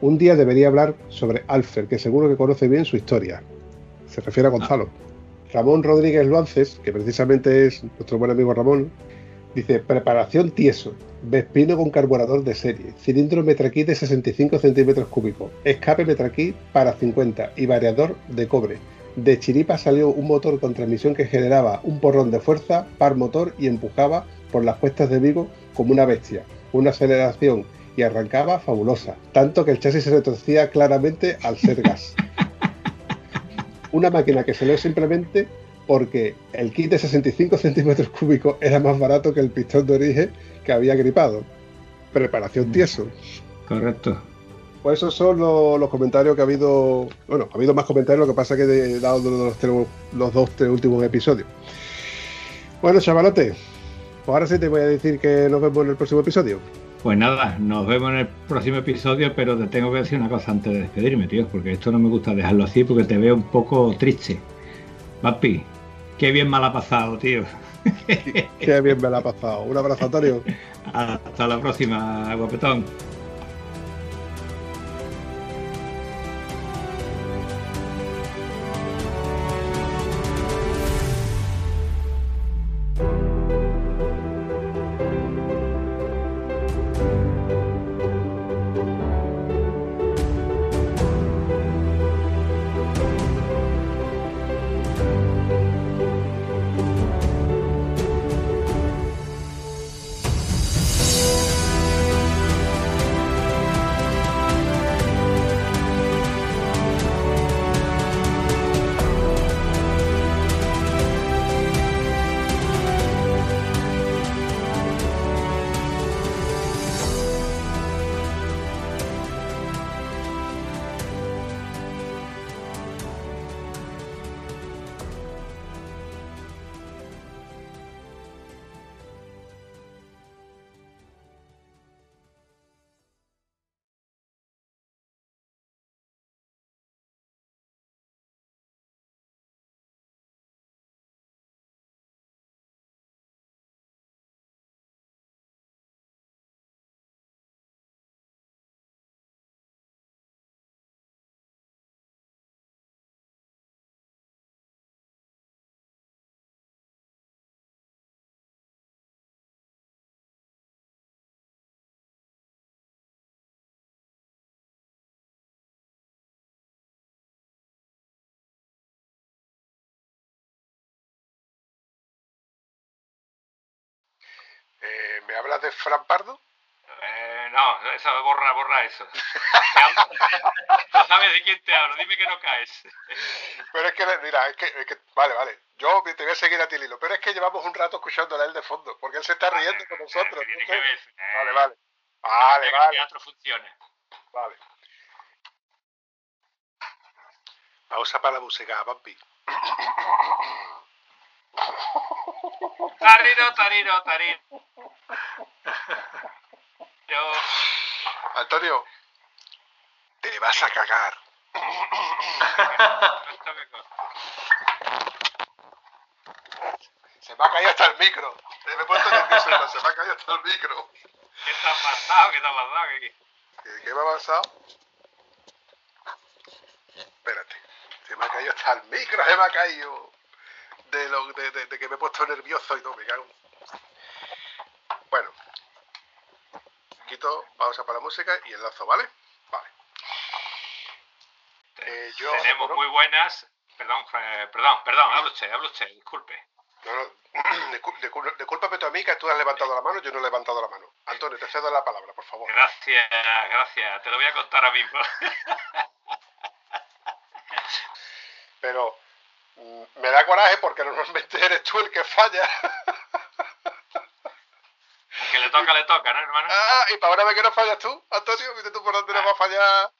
Un día debería hablar sobre Alfer, que seguro que conoce bien su historia. Se refiere a Gonzalo. Ramón Rodríguez Luances, que precisamente es nuestro buen amigo Ramón, Dice, preparación tieso, Vespino con carburador de serie, cilindro Metraquí de 65 centímetros cúbicos, escape Metraquí para 50 y variador de cobre. De chiripa salió un motor con transmisión que generaba un porrón de fuerza, par motor y empujaba por las cuestas de Vigo como una bestia. Una aceleración y arrancaba fabulosa, tanto que el chasis se retorcía claramente al ser gas. [LAUGHS] Una máquina que salió simplemente porque el kit de 65 centímetros cúbicos era más barato que el pistón de origen que había gripado. Preparación mm. tieso. Correcto. Pues esos son los, comentarios que ha habido. Bueno, ha habido más comentarios, lo que pasa que he dado los, los dos tres últimos episodios. Bueno, chavalote, pues ahora sí te voy a decir que nos vemos en el próximo episodio. Pues nada, nos vemos en el próximo episodio, pero te tengo que decir una cosa antes de despedirme, tío, porque esto no me gusta dejarlo así porque te veo un poco triste. Papi, qué bien me la ha pasado, tío. qué bien me la ha pasado. Un abrazo, Antonio. Hasta la próxima, guapetón. Eh, ¿Me hablas de Fran Pardo? Eh, no, eso, borra, borra eso. [LAUGHS] no sabes de quién te hablo, dime que no caes. Pero es que, mira, es que, es que, vale, vale, yo te voy a seguir a ti, Lilo, pero es que llevamos un rato escuchándole a él de fondo, porque él se está riendo con nosotros. Tiene que ver, Vale, vale. Vale, vale. Que teatro funcione. Vale. Pausa para la música, papi. Tarino, tarino, tarino. Yo... Antonio, te vas a cagar. Se me ha caído hasta el micro. Me he puesto nervioso, se me ha caído hasta el micro. ¿Qué te ha pasado? ¿Qué te ha pasado? ¿Qué, ¿Qué, qué me ha pasado? Espérate. Se me ha caído hasta el micro, se me ha caído. De, lo, de, de, de que me he puesto nervioso y todo, me cago. Bueno. Quito, pausa para la música y enlazo, ¿vale? Vale. Eh, yo, Tenemos ¿no? muy buenas. Perdón, eh, perdón, perdón, habla usted, habla usted, disculpe. No, no, [CLEARS THROAT] discúlpame tú a mí que tú has levantado la mano, yo no he levantado la mano. Antonio, te cedo la palabra, por favor. Gracias, gracias, te lo voy a contar ahora mismo. Pero me da coraje porque normalmente [LAUGHS] eres tú el que falla. que le toca, le toca, ¿no, hermano? Ah, y para ahora ve que no fallas tú, Antonio, viste tú por dónde no vas a fallar.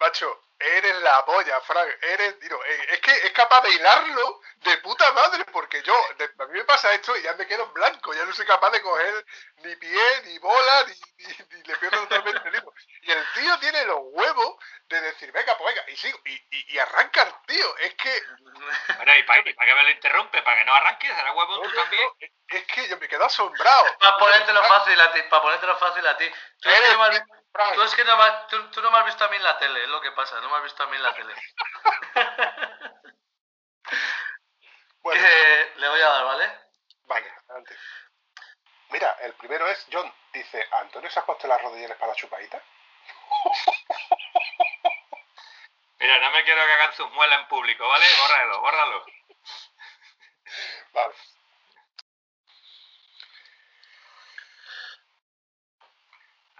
Macho, eres la polla, Frank. Eres, digo, eh, es que es capaz de hilarlo de puta madre, porque yo, de- a mí me pasa esto y ya me quedo en blanco, ya no soy capaz de coger ni pie, ni bola, ni, ni- ni le pierdo totalmente el hilo. Y el tío tiene los huevos de decir, venga, pues venga, y sigo, y, y, y arranca el tío. Es que, Bueno, ¿y para, y para qué me lo interrumpe? ¿Para que no arranque? ¿Será huevo no, tú también? no, es que yo me quedo asombrado. Para ponértelo fácil a ti, para ponértelo fácil a ti. Tú es tú es que no tú- tú no me has visto a mí en la tele, es lo que pasa, no me has visto a mí en la tele. [LAUGHS] bueno, le voy a dar, ¿vale? Vale, adelante. Mira, el primero es John. Dice, ¿Antonio se ha puesto las rodilleras para la chupadita? [LAUGHS] Mira, no me quiero que hagan sus muelas en público, ¿vale? Bórralo, bórralo. [LAUGHS] Vale.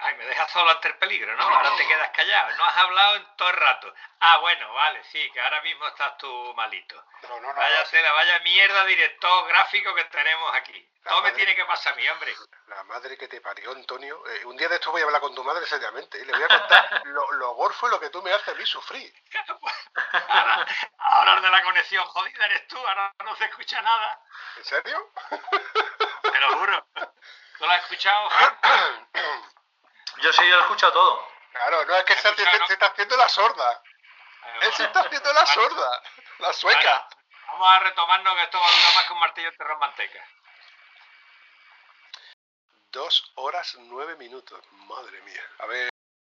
Ay, me dejas solo ante el peligro, ¿no? Ahora te quedas callado. No has hablado en todo el rato. Ah, bueno, vale, sí, que ahora mismo estás tú malito. No, no, no. Vaya tela, vaya mierda director gráfico que tenemos aquí. La Todo me tiene que pasar a mí, hombre. La madre que te parió, Antonio. Eh, un día de esto voy a hablar con tu madre seriamente. Y le voy a contar [LAUGHS] lo, lo gorfo y lo que tú me haces a mí sufrir. Ahora, ahora de la conexión jodida eres tú, ahora no se escucha nada. ¿En serio? Te lo juro. ¿Tú lo has escuchado? [COUGHS] Yo sí, yo lo he escuchado todo. Claro, no es que se, Escucha, hace- ¿no? se está haciendo la sorda. Él se está haciendo la sorda. La sueca. Vamos a retomarnos que esto va a durar más que un martillo enterrado en manteca. Dos horas nueve minutos. Madre mía. A ver.